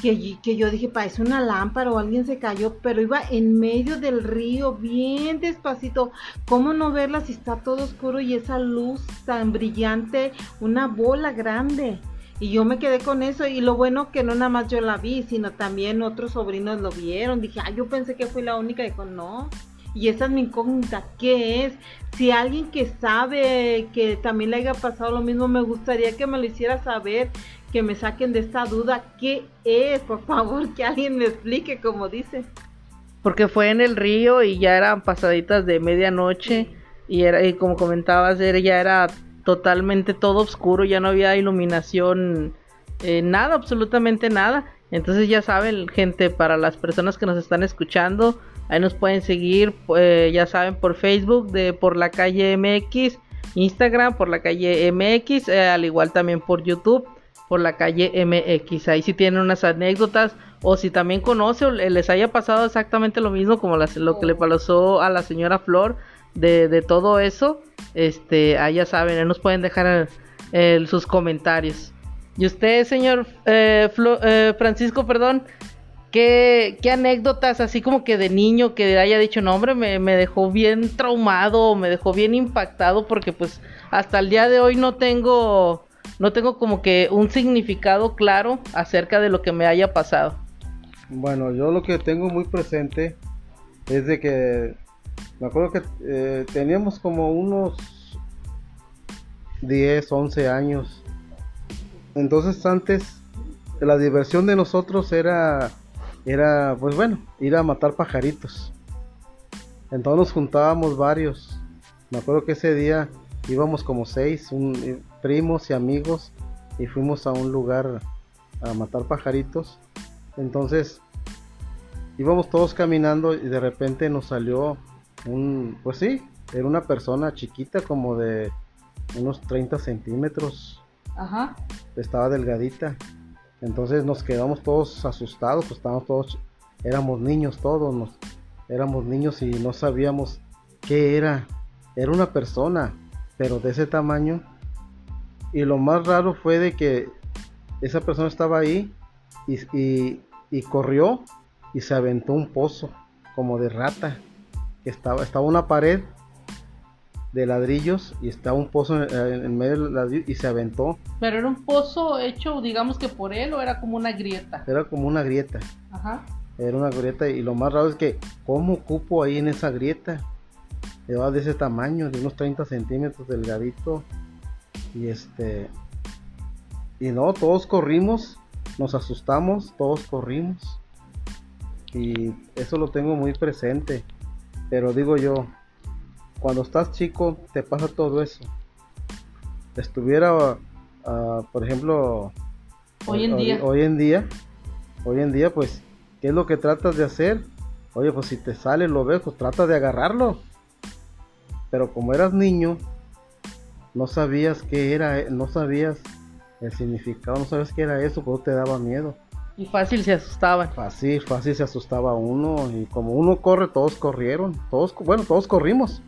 [SPEAKER 4] que, que yo dije, parece una lámpara o alguien se cayó, pero iba en medio del río, bien despacito. ¿Cómo no verla si está todo oscuro y esa luz tan brillante, una bola grande? Y yo me quedé con eso y lo bueno que no nada más yo la vi, sino también otros sobrinos lo vieron. Dije, ay, yo pensé que fui la única. Dijo, no. Y esa es mi incógnita, ¿qué es? Si alguien que sabe que también le haya pasado lo mismo, me gustaría que me lo hiciera saber, que me saquen de esta duda, ¿qué es? Por favor, que alguien me explique como dice.
[SPEAKER 1] Porque fue en el río y ya eran pasaditas de medianoche y era y como comentabas, ya era totalmente todo oscuro, ya no había iluminación, eh, nada, absolutamente nada. Entonces ya saben, gente, para las personas que nos están escuchando, ahí nos pueden seguir, eh, ya saben, por Facebook de por la calle MX, Instagram por la calle MX, eh, al igual también por YouTube por la calle MX. Ahí si tienen unas anécdotas o si también conoce o les haya pasado exactamente lo mismo como lo que le pasó a la señora Flor de, todo eso, este, ahí ya saben, nos pueden dejar sus comentarios. Y usted, señor eh, Francisco, perdón, ¿qué, ¿qué, anécdotas así como que de niño que haya dicho, no hombre, me, me dejó bien traumado, me dejó bien impactado porque pues hasta el día de hoy no tengo, no tengo como que un significado claro acerca de lo que me haya pasado.
[SPEAKER 3] Bueno, yo lo que tengo muy presente es de que me acuerdo que eh, teníamos como unos 10, 11 años. Entonces antes la diversión de nosotros era, era pues bueno, ir a matar pajaritos. Entonces nos juntábamos varios. Me acuerdo que ese día íbamos como seis, eh, primos y amigos, y fuimos a un lugar a matar pajaritos. Entonces íbamos todos caminando y de repente nos salió un, pues sí, era una persona chiquita como de unos 30 centímetros.
[SPEAKER 1] Ajá.
[SPEAKER 3] Estaba delgadita. Entonces nos quedamos todos asustados, pues estábamos todos, éramos niños todos, nos, éramos niños y no sabíamos qué era. Era una persona, pero de ese tamaño. Y lo más raro fue de que esa persona estaba ahí y, y corrió y se aventó un pozo como de rata estaba, estaba una pared de ladrillos y estaba un pozo en, medio del ladrillo y se aventó.
[SPEAKER 1] Pero era un pozo hecho, digamos que por él o era como una grieta.
[SPEAKER 3] Era como una grieta.
[SPEAKER 1] Ajá.
[SPEAKER 3] Era una grieta y lo más raro es que cómo cupo ahí en esa grieta. Era de ese tamaño, de unos 30 centímetros delgadito. Y este... Y no, todos corrimos, nos asustamos, todos corrimos. Y eso lo tengo muy presente. Pero digo yo, cuando estás chico te pasa todo eso. Estuviera, ah, por ejemplo,
[SPEAKER 1] hoy en día.
[SPEAKER 3] Hoy en día, hoy en día, pues, ¿qué es lo que tratas de hacer? Oye, pues si te sale lo ves, pues trata de agarrarlo. Pero como eras niño, no sabías qué era, no sabías el significado, no sabías qué era eso, pues te daba miedo.
[SPEAKER 1] Y fácil se asustaban.
[SPEAKER 3] Fácil, fácil se asustaba uno. Y como uno corre, todos corrieron. Todos, bueno, todos corrimos.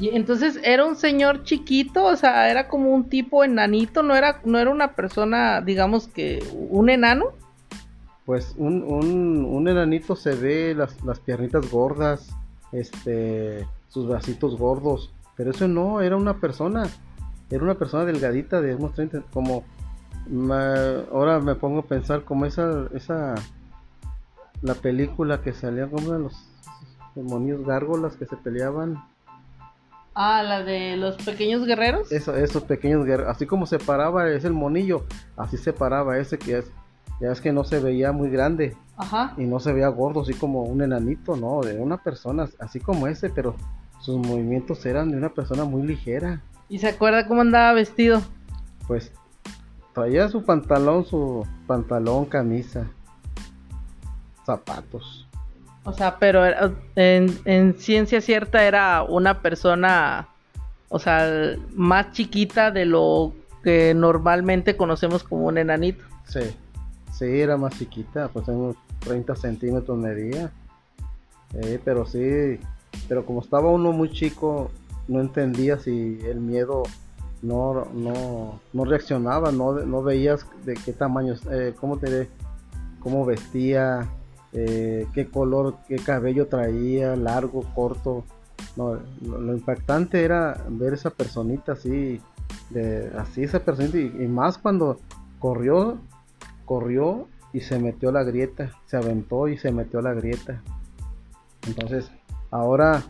[SPEAKER 1] Entonces era un señor chiquito, o sea, era como un tipo enanito, no era, no era una persona, digamos que, un enano.
[SPEAKER 3] Pues un, un, un enanito se ve las, las piernitas gordas, este, sus bracitos gordos, pero eso no, era una persona, era una persona delgadita de unos 30, como ahora me pongo a pensar como esa, esa, la película que salía como los demonios gárgolas que se peleaban.
[SPEAKER 1] Ah, la de los pequeños guerreros.
[SPEAKER 3] Eso, esos pequeños guerreros, así como se paraba es el monillo, así se paraba ese que es, ya es que no se veía muy grande.
[SPEAKER 1] Ajá.
[SPEAKER 3] Y no se veía gordo, así como un enanito, no, de una persona, así como ese, pero sus movimientos eran de una persona muy ligera.
[SPEAKER 1] ¿Y se acuerda cómo andaba vestido?
[SPEAKER 3] Pues Traía su pantalón, su pantalón, camisa, zapatos.
[SPEAKER 1] O sea, pero en, ciencia cierta era una persona, o sea, más chiquita de lo que normalmente conocemos como un enanito.
[SPEAKER 3] Sí, sí, era más chiquita, pues unos 30 centímetros medía. Eh, pero sí, pero como estaba uno muy chico, no entendías si el miedo no, no, no reaccionaba, no, no veías de qué tamaño, eh, cómo te cómo vestía, eh, qué color, qué cabello traía, largo, corto. No, lo, impactante era ver esa personita así, de, así esa personita, y, más cuando corrió, corrió y se metió a la grieta, se aventó y se metió a la grieta. Entonces, ahora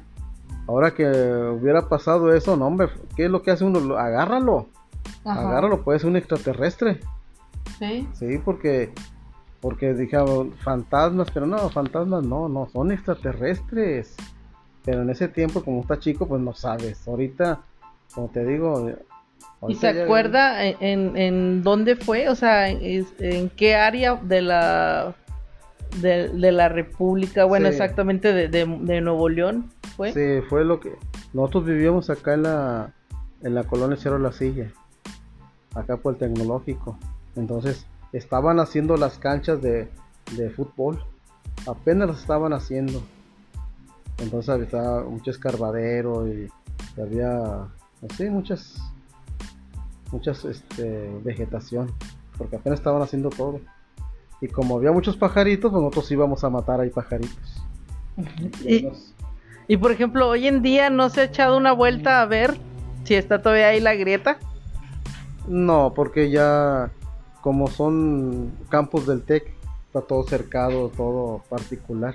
[SPEAKER 3] Ahora que hubiera pasado eso, no, hombre, ¿qué es lo que hace uno? Agárralo. Agárralo, puede ser un extraterrestre.
[SPEAKER 1] Sí.
[SPEAKER 3] Sí, porque porque dijeron fantasmas, pero no, fantasmas no, no, son extraterrestres. Pero en ese tiempo, como está chico, pues no sabes. Ahorita, como te digo.
[SPEAKER 1] ¿Y se acuerda en, en, dónde fue? O sea, en qué área de la de, la República, bueno, exactamente de, Nuevo León, ¿fue?
[SPEAKER 3] Sí, fue lo que... Nosotros vivíamos acá en la, en la colonia Cerro La Silla, acá por el tecnológico. Entonces, estaban haciendo las canchas de, de fútbol, apenas las estaban haciendo. Entonces había mucho escarbadero y, había, así, muchas, muchas, este, vegetación, porque apenas estaban haciendo todo. Y como había muchos pajaritos, pues nosotros íbamos a matar ahí pajaritos.
[SPEAKER 1] Y, por ejemplo, hoy en día no se ha echado una vuelta a ver si está todavía ahí la grieta.
[SPEAKER 3] No, porque ya como son campos del TEC, está todo cercado, todo particular.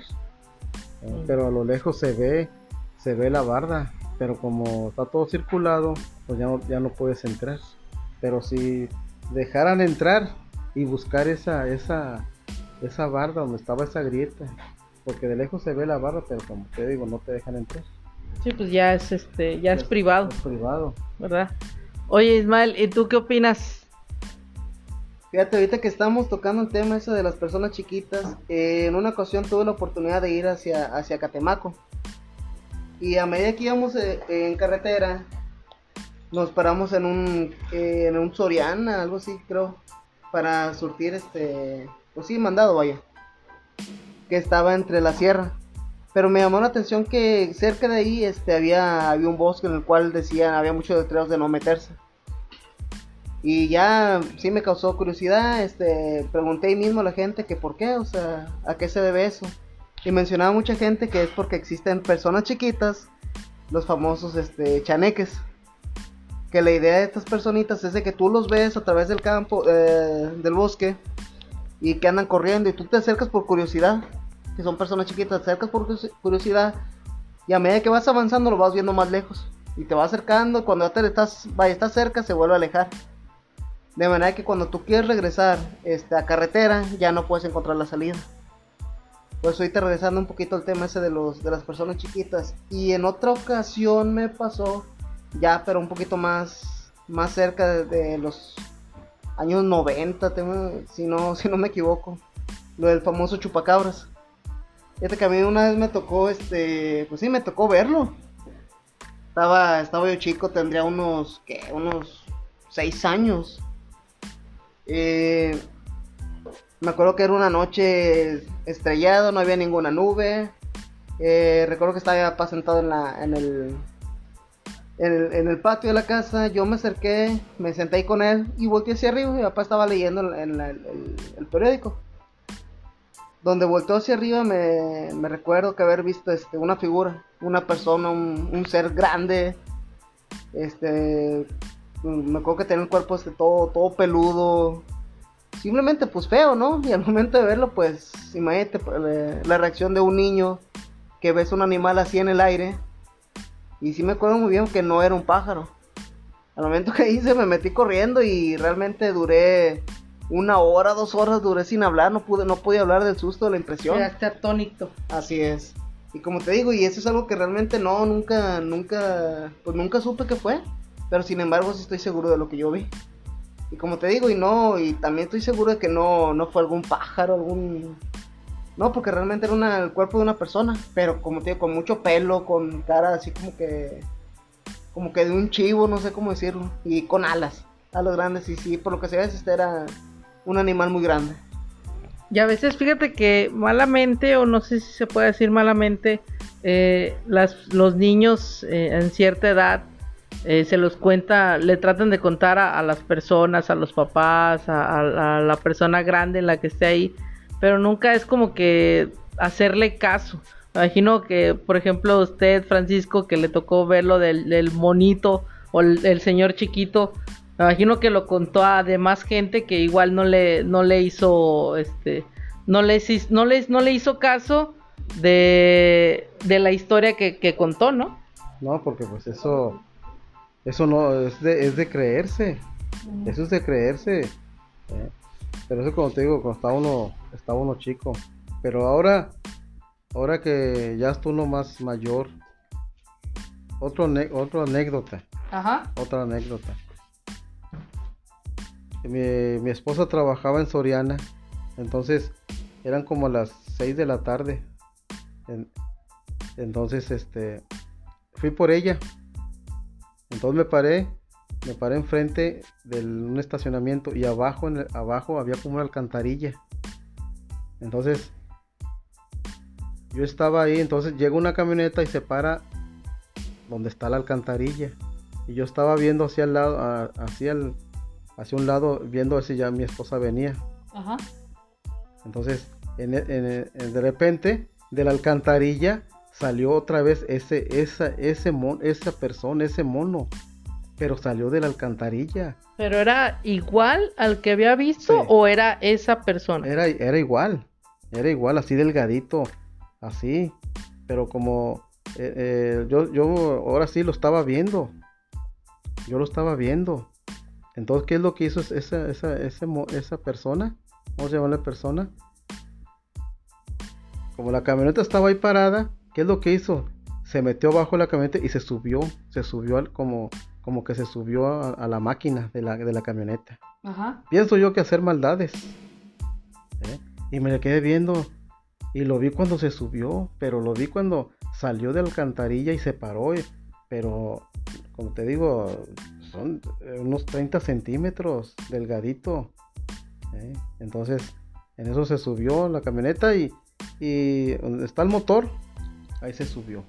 [SPEAKER 3] Eh, mm. Pero a lo lejos se ve, se ve la barda, pero como está todo circulado, pues ya no, ya no puedes entrar. Pero si dejaran entrar, y buscar esa, esa, esa barda donde estaba esa grieta. Porque de lejos se ve la barra, pero como te digo, no te dejan entrar.
[SPEAKER 1] Sí, pues ya es este, ya, es, privado.
[SPEAKER 3] privado.
[SPEAKER 1] ¿Verdad? Oye Ismael, ¿y tú qué opinas?
[SPEAKER 2] Fíjate, ahorita que estamos tocando el tema ese de las personas chiquitas, eh, en una ocasión tuve la oportunidad de ir hacia, hacia Catemaco. Y a medida que íbamos eh, en carretera, nos paramos en un, eh, en un Soriana, algo así creo para surtir este, pues sí, mandado vaya, que estaba entre la sierra. Pero me llamó la atención que cerca de ahí este, había, había un bosque en el cual decían, había muchos letreros de no meterse. Y ya sí me causó curiosidad, este, pregunté ahí mismo a la gente que por qué, o sea, a qué se debe eso. Y mencionaba mucha gente que es porque existen personas chiquitas, los famosos este, chaneques que la idea de estas personitas es de que tú los ves a través del campo, eh, del bosque, y que andan corriendo, y tú te acercas por curiosidad, que son personas chiquitas, te acercas por curiosidad, y a medida que vas avanzando lo vas viendo más lejos, y te va acercando, cuando ya te estás, vaya, estás cerca, se vuelve a alejar. De manera que cuando tú quieres regresar este, a carretera, ya no puedes encontrar la salida. Pues ahorita regresando un poquito al tema ese de, los, de las personas chiquitas. Y en otra ocasión me pasó ya pero un poquito más, más cerca de, los años 90, si, no, si no me equivoco, lo del famoso chupacabras. Fíjate que a mí una vez me tocó, este, pues sí, me tocó verlo. Estaba, estaba yo chico, tendría unos, ¿qué? Unos 6 años. Eh, me acuerdo que era una noche estrellado, no había ninguna nube. Eh, recuerdo que estaba sentado en, la, en, el, en el, patio de la casa, yo me acerqué, me senté con él y volteé hacia arriba. Mi papá estaba leyendo en el, periódico. Donde volteó hacia arriba me, recuerdo que haber visto este, una figura, una persona, un, ser grande. Este, me acuerdo que tenía el cuerpo este, todo, todo peludo. Simplemente pues feo, ¿no? Y al momento de verlo pues imagínate pues, la reacción de un niño que ves un animal así en el aire y sí me acuerdo muy bien que no era un pájaro. Al momento que hice me metí corriendo y realmente duré una hora, dos horas duré sin hablar, no pude, no podía hablar del susto, de la impresión.
[SPEAKER 1] Quedaste atónito.
[SPEAKER 2] Así es. Y como te digo, y eso es algo que realmente no, nunca, nunca, pues nunca supe qué fue. Pero sin embargo sí estoy seguro de lo que yo vi. Y como te digo, y no, y también estoy seguro de que no, no fue algún pájaro, algún no, porque realmente era el cuerpo de una persona, pero como te digo, con mucho pelo, con cara así como que como que de un chivo, no sé cómo decirlo, y con alas, alas grandes, y sí, por lo que se ve, este era un animal muy grande.
[SPEAKER 1] Y a veces fíjate que malamente, o no sé si se puede decir malamente, eh, los niños eh, en cierta edad eh, se los cuenta, le tratan de contar a, las personas, a los papás, a, la persona grande en la que esté ahí, pero nunca es como que hacerle caso. Imagino que, por ejemplo, usted, Francisco, que le tocó ver lo del, monito o el, señor chiquito, me imagino que lo contó a demás gente que igual no le, no le hizo, este, no le, no no le hizo caso de, de la historia que, contó, ¿no?
[SPEAKER 3] No, porque pues eso, eso no, es de, es de creerse, eso es de creerse. ¿eh? Pero eso como te digo, cuando está uno, está uno chico. Pero ahora, ahora que ya está uno más mayor, otro otra anécdota.
[SPEAKER 1] Ajá.
[SPEAKER 3] Otra anécdota. Mi, mi, esposa trabajaba en Soriana, entonces eran como las 6 de la tarde. entonces, este, fui por ella. Entonces me paré, me paré enfrente de un estacionamiento y abajo, en abajo había como una alcantarilla. Entonces yo estaba ahí, entonces llega una camioneta y se para donde está la alcantarilla. Y yo estaba viendo hacia el lado, hacia, el, hacia un lado, viendo si ya mi esposa venía.
[SPEAKER 1] Ajá.
[SPEAKER 3] Entonces, en, de repente, de la alcantarilla salió otra vez ese, esa, ese esa persona, ese mono. Pero salió de la alcantarilla.
[SPEAKER 1] ¿Pero era igual al que había visto o era esa persona?
[SPEAKER 3] Era, era igual, era igual, así delgadito así, pero como eh, eh, yo, yo ahora sí lo estaba viendo, yo lo estaba viendo. Entonces, ¿qué es lo que hizo esa, esa, esa persona? ¿Cómo se llama la persona? Como la camioneta estaba ahí parada, ¿qué es lo que hizo? Se metió bajo la camioneta y se subió, se subió al, como, como que se subió a, la máquina de la, de la camioneta. Pienso yo que hacer maldades. ¿eh? Y me le quedé viendo y lo vi cuando se subió, pero lo vi cuando salió de alcantarilla y se paró. Pero, como te digo, son eh, unos 30 centímetros, delgadito. ¿eh? Entonces, en eso se subió la camioneta y, está el motor, ahí se subió.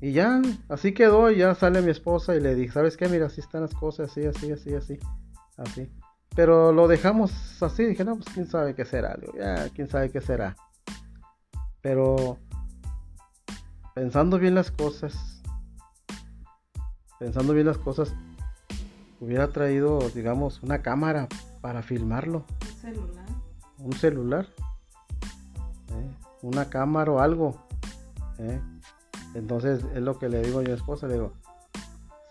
[SPEAKER 3] Y ya, así quedó, y ya sale mi esposa y le dije, ¿sabes qué? Mira, así están las cosas, así, así, así, así, así. Pero lo dejamos así, dije, no, pues quién sabe qué será, ya, quién sabe qué será. Pero pensando bien las cosas, pensando bien las cosas, hubiera traído, digamos, una cámara para filmarlo.
[SPEAKER 1] Un celular.
[SPEAKER 3] Un celular. ¿eh? Una cámara o algo. ¿eh? Entonces es lo que le digo a mi esposa, le digo,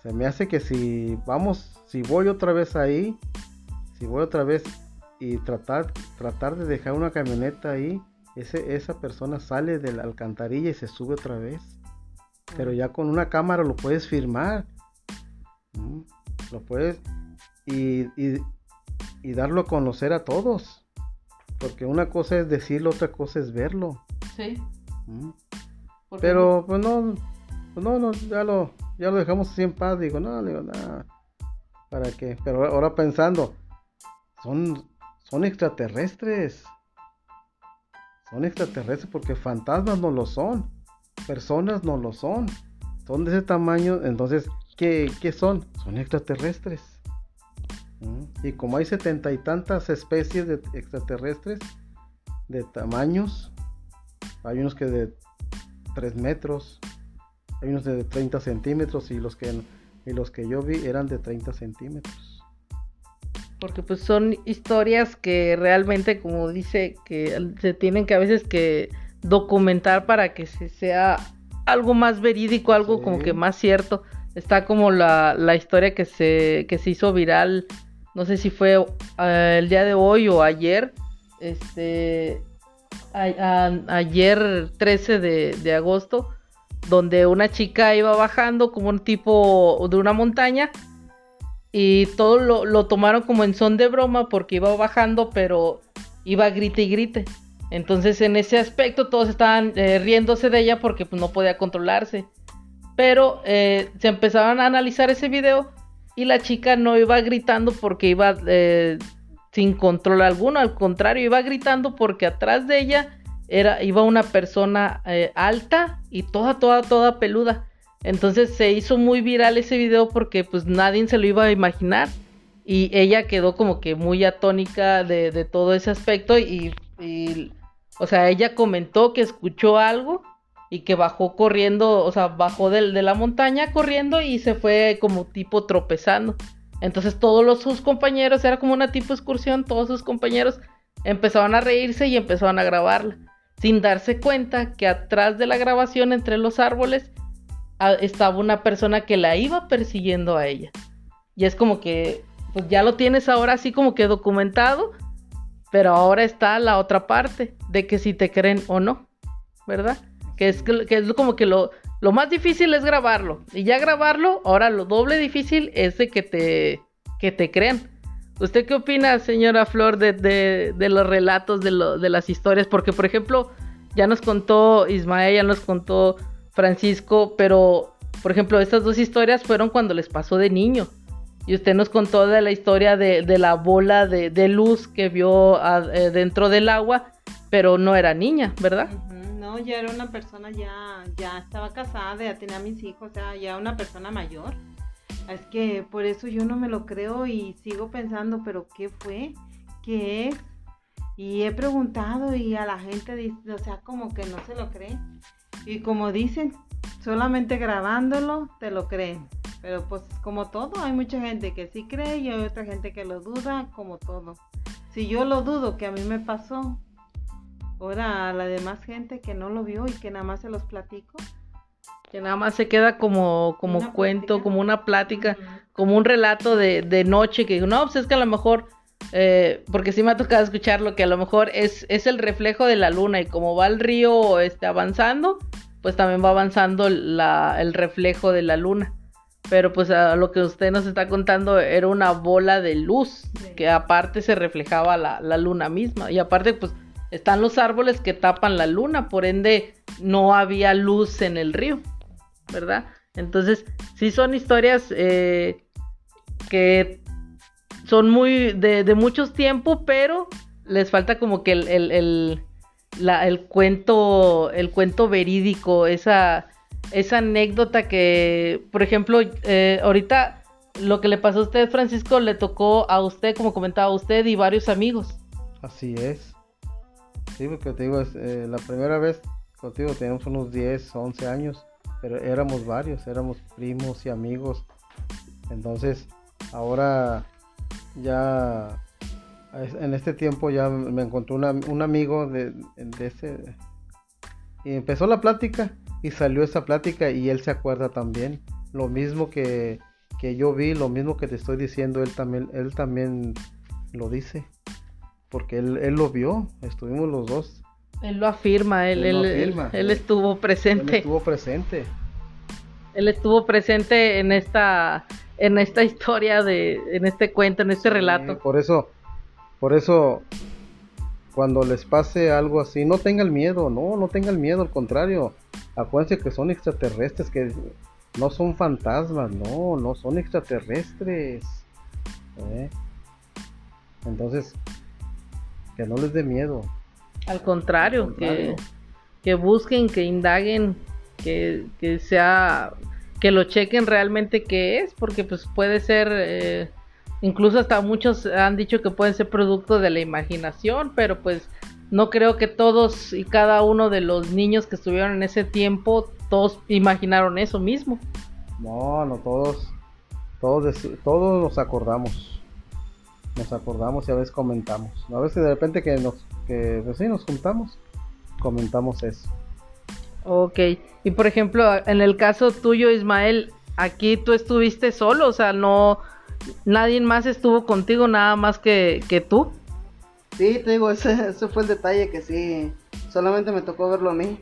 [SPEAKER 3] se me hace que si vamos, si voy otra vez ahí, si voy otra vez y tratar, tratar de dejar una camioneta ahí, ese, esa persona sale de la alcantarilla y se sube otra vez. Pero ya con una cámara lo puedes firmar. Lo puedes y, y, darlo a conocer a todos. Porque una cosa es decirlo, otra cosa es verlo.
[SPEAKER 1] Sí.
[SPEAKER 3] Pero pues no, pues no, no, ya lo, ya lo dejamos así en paz. Digo, no, digo, nada. ¿Para qué? Pero ahora pensando, son, son extraterrestres. Son extraterrestres porque fantasmas no lo son. Personas no lo son. Son de ese tamaño. Entonces, ¿qué, son? Son extraterrestres. Y como hay setenta y tantas especies de extraterrestres de tamaños, hay unos que de 3 metros, hay unos de 30 centímetros y los que, y los que yo vi eran de 30 centímetros
[SPEAKER 1] porque pues son historias que realmente como dice que se tienen que a veces que documentar para que se sea algo más verídico, algo como que más cierto. Está como la, la historia que se, que se hizo viral, no sé si fue eh, el día de hoy o ayer, este, ayer 13 de, agosto, donde una chica iba bajando como un tipo de una montaña y todo lo, tomaron como en son de broma porque iba bajando, pero iba grite y grite. Entonces en ese aspecto todos estaban eh, riéndose de ella porque pues, no podía controlarse. Pero eh, se empezaban a analizar ese video y la chica no iba gritando porque iba, eh, sin control alguno, al contrario, iba gritando porque atrás de ella era, iba una persona eh, alta y toda, toda, toda peluda. Entonces se hizo muy viral ese video porque pues nadie se lo iba a imaginar y ella quedó como que muy atónica de, todo ese aspecto y, y, o sea, ella comentó que escuchó algo y que bajó corriendo, o sea, bajó de, la montaña corriendo y se fue como tipo tropezando. Entonces todos los, sus compañeros, era como una tipo excursión, todos sus compañeros empezaron a reírse y empezaron a grabarla, sin darse cuenta que atrás de la grabación entre los árboles estaba una persona que la iba persiguiendo a ella. Y es como que pues ya lo tienes ahora así como que documentado, pero ahora está la otra parte de que si te creen o no, ¿verdad? Que es, que es como que lo, lo más difícil es grabarlo. Y ya grabarlo, ahora lo doble difícil es de que te, que te crean. ¿Usted qué opina, señora Flor, de, de, de los relatos, de, lo, de las historias? Porque, por ejemplo, ya nos contó Ismael, ya nos contó Francisco, pero, por ejemplo, estas dos historias fueron cuando les pasó de niño. Y usted nos contó de la historia de, de la bola de, de, luz que vio eh, dentro del agua, pero no era niña, ¿verdad?
[SPEAKER 4] Ya era una persona, ya, ya estaba casada, ya tenía mis hijos, o sea, ya una persona mayor. Es que por eso yo no me lo creo y sigo pensando, pero ¿qué fue? ¿Qué es? Y he preguntado y a la gente dice, o sea, como que no se lo cree. Y como dicen, solamente grabándolo te lo creen. Pero pues como todo, hay mucha gente que sí cree y hay otra gente que lo duda, como todo. Si yo lo dudo que a mí me pasó, ahora a la demás gente que no lo vio y que nada más se los platico.
[SPEAKER 1] Que nada más se queda como, como una cuento, plática. como una plática, uh -huh. como un relato de, de, noche, que no, pues es que a lo mejor, eh, porque sí me ha tocado escucharlo, que a lo mejor es, es el reflejo de la luna y como va el río este, avanzando, pues también va avanzando la, el reflejo de la luna. Pero pues a lo que usted nos está contando era una bola de luz, sí. que aparte se reflejaba la, la luna misma. Y aparte pues están los árboles que tapan la luna, por ende no había luz en el río, ¿verdad? Entonces, sí son historias eh, que son muy de, muchos tiempos, pero les falta como que el, el, el, la, el cuento, el cuento verídico, esa, esa anécdota que, por ejemplo, eh, ahorita lo que le pasó a usted, Francisco, le tocó a usted, como comentaba usted, y varios amigos.
[SPEAKER 3] Así es. Sí, porque te digo, es, eh, la primera vez contigo teníamos unos 10, 11 años, pero éramos varios, éramos primos y amigos. Entonces, ahora ya en este tiempo ya me encontró una, un amigo de, de ese y empezó la plática y salió esa plática y él se acuerda también. Lo mismo que, que yo vi, lo mismo que te estoy diciendo, él también, él también lo dice porque él, él, lo vio, estuvimos los dos.
[SPEAKER 1] Él lo afirma, él, él, lo afirma. él, él estuvo presente.
[SPEAKER 3] Él estuvo presente.
[SPEAKER 1] Él estuvo presente en esta, en esta historia de, en este cuento, en este sí, relato.
[SPEAKER 3] Por eso, por eso, cuando les pase algo así, no tengan miedo, no, no tengan miedo, al contrario, acuérdense que son extraterrestres, que no son fantasmas, no, no son extraterrestres. ¿eh? Entonces, que no les dé miedo.
[SPEAKER 1] Al contrario, Al contrario. Que, que, busquen, que indaguen, que, que, sea, que lo chequen realmente qué es, porque pues puede ser, eh, incluso hasta muchos han dicho que pueden ser producto de la imaginación, pero pues no creo que todos y cada uno de los niños que estuvieron en ese tiempo, todos imaginaron eso mismo.
[SPEAKER 3] No, no todos, todos, todos nos acordamos nos acordamos y a veces comentamos. A veces de repente que nos, que pues sí, nos juntamos, comentamos eso.
[SPEAKER 1] Ok, y por ejemplo, en el caso tuyo, Ismael, aquí tú estuviste solo, o sea, no, nadie más estuvo contigo, nada más que, que tú.
[SPEAKER 2] Sí, te digo, ese, ese fue el detalle que sí, solamente me tocó verlo a mí.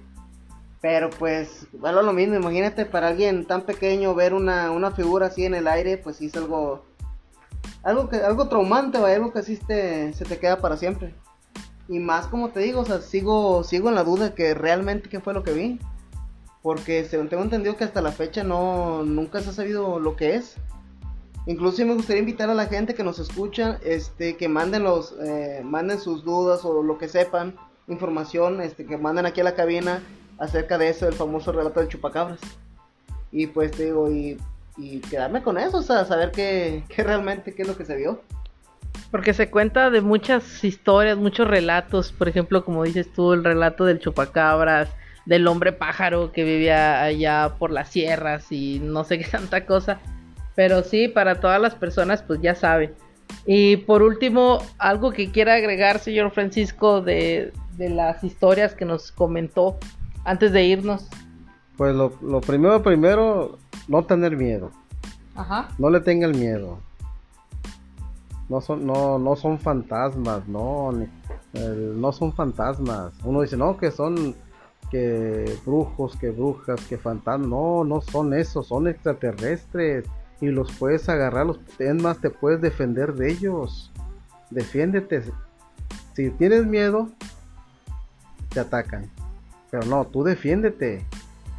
[SPEAKER 2] Pero pues, bueno, lo mismo, imagínate para alguien tan pequeño ver una, una figura así en el aire, pues sí es algo algo que algo traumante, ¿va? algo que así te, se te queda para siempre. Y más como te digo, o sea, sigo sigo en la duda de que realmente qué fue lo que vi. Porque según tengo entendido que hasta la fecha no nunca se ha sabido lo que es. Incluso me gustaría invitar a la gente que nos escucha, este, que manden los, eh, manden sus dudas o lo que sepan, información, este, que manden aquí a la cabina acerca de eso, el famoso relato del chupacabras. Y pues te digo, y, y quedarme con eso, o sea, saber qué, qué realmente, qué es lo que se vio.
[SPEAKER 1] Porque se cuenta de muchas historias, muchos relatos, por ejemplo, como dices tú, el relato del chupacabras, del hombre pájaro que vivía allá por las sierras y no sé qué tanta cosa. Pero sí, para todas las personas, pues ya saben. Y por último, algo que quiera agregar, señor Francisco, de, de las historias que nos comentó antes de irnos.
[SPEAKER 3] Pues lo, lo primero, primero, no tener miedo.
[SPEAKER 1] Ajá.
[SPEAKER 3] No le tenga el miedo. No son, no, no son fantasmas, no, ni- el- no son fantasmas. Uno dice, no, que son que brujos, que brujas, que fantasmas. No, no son esos, son extraterrestres. Y los puedes agarrar, los, es más, te puedes defender de ellos. Defiéndete. Si tienes miedo, te atacan. Pero no, tú defiéndete.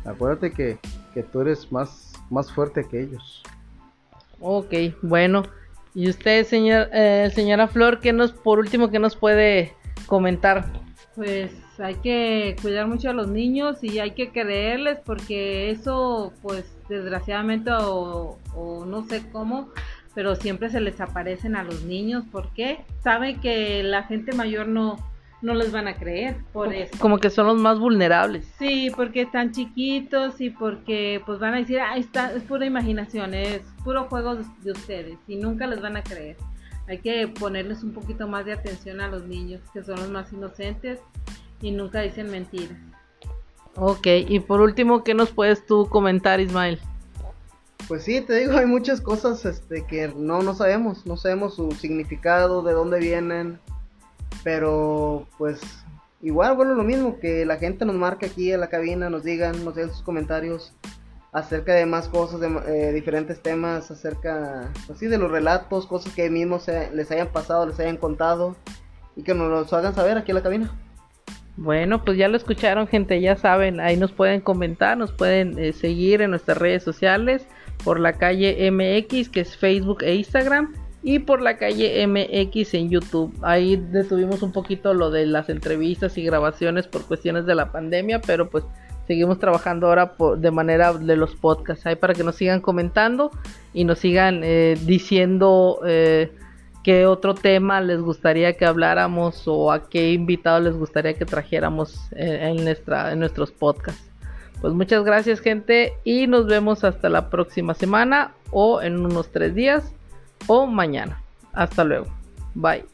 [SPEAKER 3] Acuérdate que, que tú eres más, más fuerte que ellos.
[SPEAKER 1] Ok, bueno. Y usted, señor, eh, señora Flor, ¿qué nos, por último, qué nos puede comentar?
[SPEAKER 4] Pues hay que cuidar mucho a los niños y hay que creerles porque eso, pues desgraciadamente o, o no sé cómo, pero siempre se les aparecen a los niños. ¿Por qué? Saben que la gente mayor no, no les van a creer por eso.
[SPEAKER 1] Como que son los más vulnerables.
[SPEAKER 4] Sí, porque están chiquitos y porque pues van a decir, ah, está, es pura imaginación, es puro juego de, de ustedes y nunca les van a creer. Hay que ponerles un poquito más de atención a los niños, que son los más inocentes y nunca dicen mentiras.
[SPEAKER 1] Ok, y por último, ¿qué nos puedes tú comentar, Ismael?
[SPEAKER 2] Pues sí, te digo, hay muchas cosas este, que no, no sabemos, no sabemos su significado, de dónde vienen, pero pues igual, bueno, lo mismo, que la gente nos marque aquí en la cabina, nos digan, nos den sus comentarios acerca de más cosas, de eh, diferentes temas, acerca, pues de los relatos, cosas que mismos se- les hayan pasado, les hayan contado, y que nos los hagan saber aquí en la cabina.
[SPEAKER 1] Bueno, pues ya lo escucharon, gente, ya saben, ahí nos pueden comentar, nos pueden eh, seguir en nuestras redes sociales por la calle MX, que es Facebook e Instagram, y por la calle MX en YouTube. Ahí detuvimos un poquito lo de las entrevistas y grabaciones por cuestiones de la pandemia, pero pues seguimos trabajando ahora de manera de los podcasts, ahí para que nos sigan comentando y nos sigan eh, diciendo... eh, qué otro tema les gustaría que habláramos o a qué invitado les gustaría que trajéramos en, en nuestra, en nuestros podcasts. Pues muchas gracias gente y nos vemos hasta la próxima semana o en unos tres días o mañana. Hasta luego. Bye.